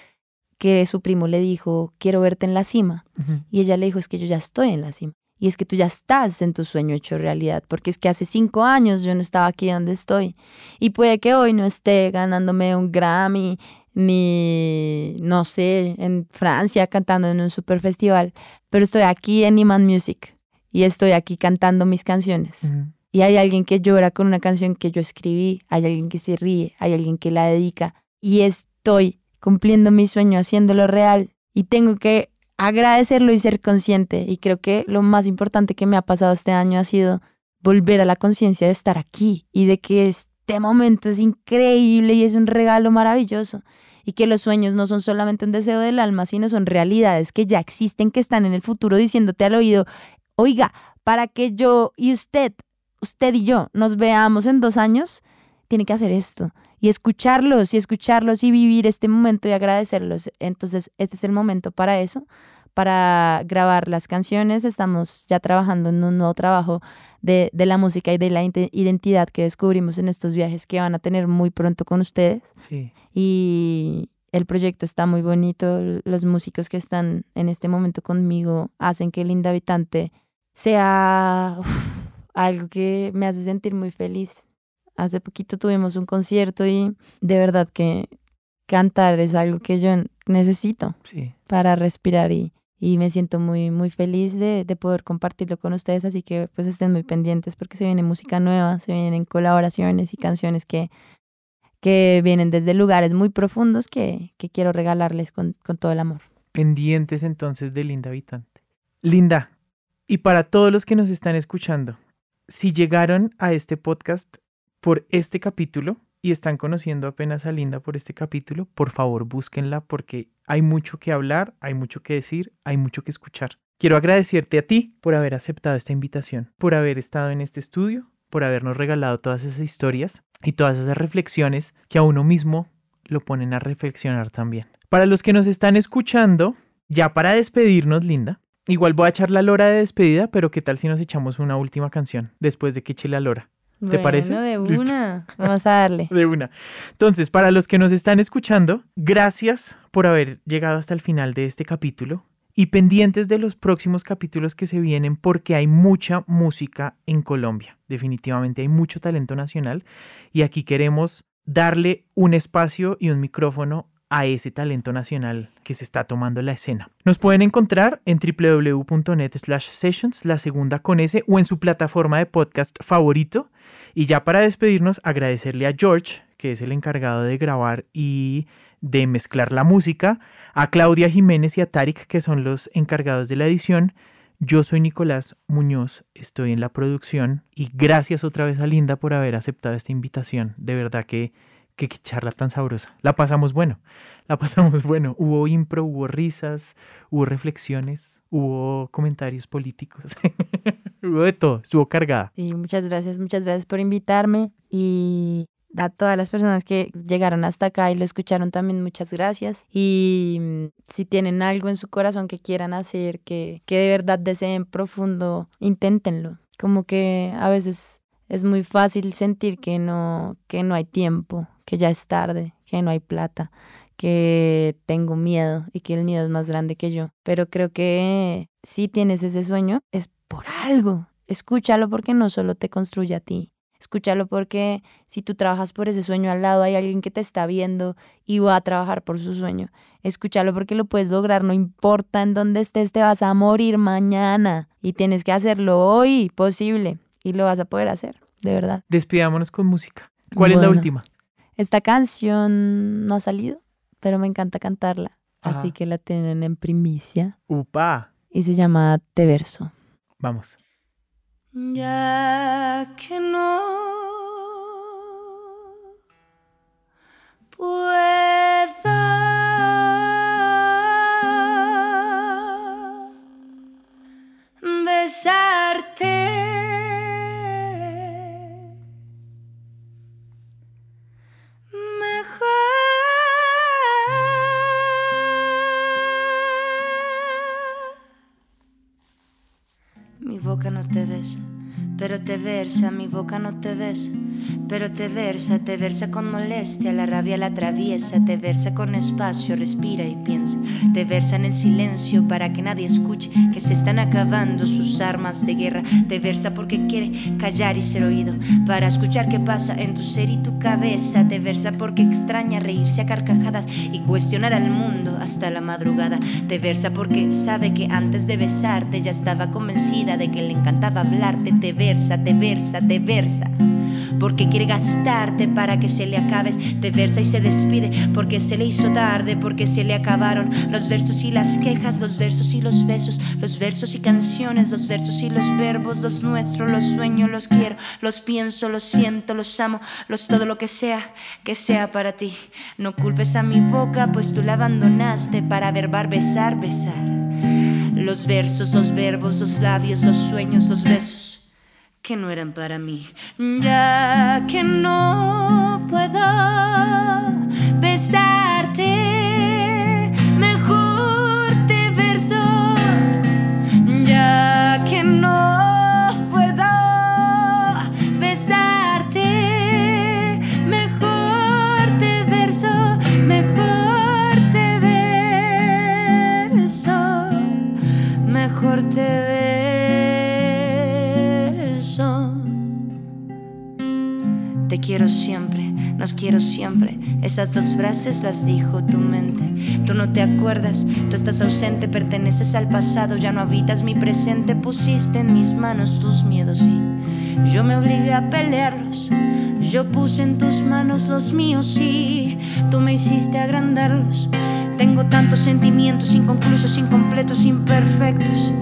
que su primo le dijo, quiero verte en la cima. Y ella le dijo, es que yo ya estoy en la cima. Y es que tú ya estás en tu sueño hecho realidad, porque es que hace cinco años yo no estaba aquí donde estoy. Y puede que hoy no esté ganándome un Grammy, ni, no sé, en Francia cantando en un super festival, pero estoy aquí en Iman Music y estoy aquí cantando mis canciones. Y hay alguien que llora con una canción que yo escribí, hay alguien que se ríe, hay alguien que la dedica y estoy cumpliendo mi sueño, haciéndolo real y tengo que agradecerlo y ser consciente. Y creo que lo más importante que me ha pasado este año ha sido volver a la conciencia de estar aquí y de que este momento es increíble y es un regalo maravilloso y que los sueños no son solamente un deseo del alma, sino son realidades que ya existen, que están en el futuro diciéndote al oído, oiga, para que yo y usted, usted y yo nos veamos en dos años, tiene que hacer esto y escucharlos y escucharlos y vivir este momento y agradecerlos. Entonces, este es el momento para eso, para grabar las canciones. Estamos ya trabajando en un nuevo trabajo de, de la música y de la identidad que descubrimos en estos viajes que van a tener muy pronto con ustedes. Sí. Y el proyecto está muy bonito. Los músicos que están en este momento conmigo hacen que Linda Habitante sea uf, algo que me hace sentir muy feliz. Hace poquito tuvimos un concierto y de verdad que cantar es algo que yo necesito Sí. para respirar y, y me siento muy, muy feliz de, de poder compartirlo con ustedes, así que pues estén muy pendientes porque se viene música nueva, se vienen colaboraciones y canciones que, que vienen desde lugares muy profundos que, que quiero regalarles con, con todo el amor. Pendientes entonces de Linda Habitante. Linda, y para todos los que nos están escuchando, si llegaron a este podcast por este capítulo y están conociendo apenas a Linda por este capítulo, por favor búsquenla porque hay mucho que hablar, hay mucho que decir, hay mucho que escuchar. Quiero agradecerte a ti por haber aceptado esta invitación, por haber estado en este estudio, por habernos regalado todas esas historias y todas esas reflexiones que a uno mismo lo ponen a reflexionar también. Para los que nos están escuchando, ya para despedirnos, Linda, igual voy a echar la lora de despedida, pero ¿qué tal si nos echamos una última canción después de que eche la lora? ¿Te parece? de Listo. una. Vamos a darle. De una. Entonces, para los que nos están escuchando, gracias por haber llegado hasta el final de este capítulo y pendientes de los próximos capítulos que se vienen porque hay mucha música en Colombia. Definitivamente hay mucho talento nacional y aquí queremos darle un espacio y un micrófono a ese talento nacional que se está tomando la escena. Nos pueden encontrar en www.net slash sessions, la segunda con S, o en su plataforma de podcast favorito. Y ya para despedirnos, agradecerle a George, que es el encargado de grabar y de mezclar la música, a Claudia Jiménez y a Tarik, que son los encargados de la edición. Yo soy Nicolás Muñoz, estoy en la producción y gracias otra vez a Linda por haber aceptado esta invitación. De verdad que qué charla tan sabrosa. La pasamos bueno, la pasamos bueno. Hubo impro, hubo risas, hubo reflexiones, hubo comentarios políticos, hubo de todo, estuvo cargada. Sí, muchas gracias, muchas gracias por invitarme y a todas las personas que llegaron hasta acá y lo escucharon también, muchas gracias. Y mm, si tienen algo en su corazón que quieran hacer, que, que de verdad deseen profundo, inténtenlo. Como que a veces es muy fácil sentir que no, que no hay tiempo, que ya es tarde, que no hay plata, que tengo miedo y que el miedo es más grande que yo. Pero creo que si tienes ese sueño es por algo. Escúchalo porque no solo te construye a ti. Escúchalo porque si tú trabajas por ese sueño al lado hay alguien que te está viendo y va a trabajar por su sueño. Escúchalo porque lo puedes lograr, no importa en dónde estés, te vas a morir mañana y tienes que hacerlo hoy posible y lo vas a poder hacer, de verdad. Despidámonos con música. ¿Cuál es la última? Esta canción no ha salido, pero me encanta cantarla, Ajá. así que la tienen en primicia Upa, y se llama Te Verso. vamos. Ya que no puedo besarte te versa, mi boca no te besa, pero te versa, te versa con molestia, la rabia la atraviesa, te versa con espacio, respira y piensa, te versa en el silencio para que nadie escuche que se están acabando sus armas de guerra, te versa porque quiere callar y ser oído, para escuchar qué pasa en tu ser y tu cabeza, te versa porque extraña reírse a carcajadas y cuestionar al mundo hasta la madrugada, te versa porque sabe que antes de besarte ya estaba convencida de que le encantaba hablarte, te versa, te versa, te versa. Porque quiere gastarte para que se le acabes, te versa y se despide porque se le hizo tarde, porque se le acabaron los versos y las quejas, los versos y los besos, los versos y canciones, los versos y los verbos, los nuestros, los sueños, los quiero, los pienso, los siento, los amo, los todo lo que sea, que sea para ti. No culpes a mi boca, pues tú la abandonaste para verbar, besar, besar. Los versos, los verbos, los labios, los sueños, los besos que no eran para mí. Ya que no puedo quiero siempre, nos quiero siempre. Esas dos frases las dijo tu mente. Tú no te acuerdas, tú estás ausente, perteneces al pasado, ya no habitas mi presente. Pusiste en mis manos tus miedos y yo me obligué a pelearlos. Yo puse en tus manos los míos y tú me hiciste agrandarlos. Tengo tantos sentimientos inconclusos, incompletos, imperfectos.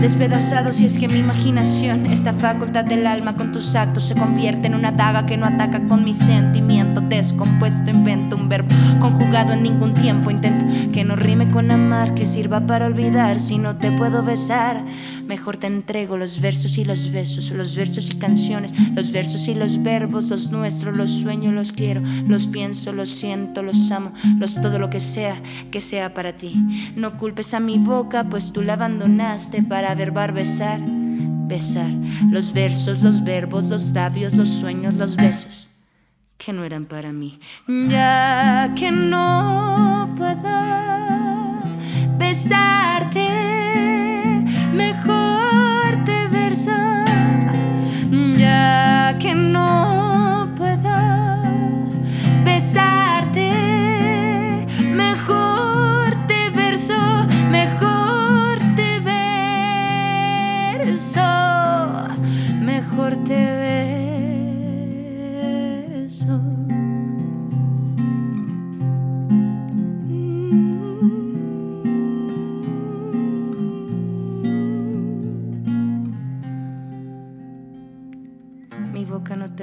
Despedazado si es que mi imaginación, esta facultad del alma con tus actos se convierte en una daga que no ataca con mi sentimiento descompuesto. Invento un verbo conjugado en ningún tiempo. Intento que no rime con amar, que sirva para olvidar. Si no te puedo besar, mejor te entrego los versos y los besos, los versos y canciones, los versos y los verbos, los nuestros, los sueños, los quiero, los pienso, los siento, los amo, los todo lo que sea, que sea para ti. No culpes a mi boca, pues tú la abandonaste verbar besar, besar. Los versos, los verbos, los labios, los sueños, los besos, que no eran para mí. Ya que no puedo besarte,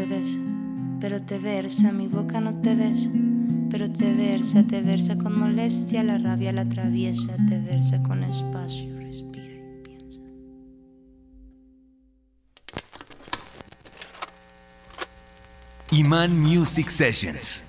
te pero te versa, mi boca no te besa, pero te versa, te versa con molestia, la rabia la atraviesa, te versa con espacio, respira y piensa. Iman Music Sessions.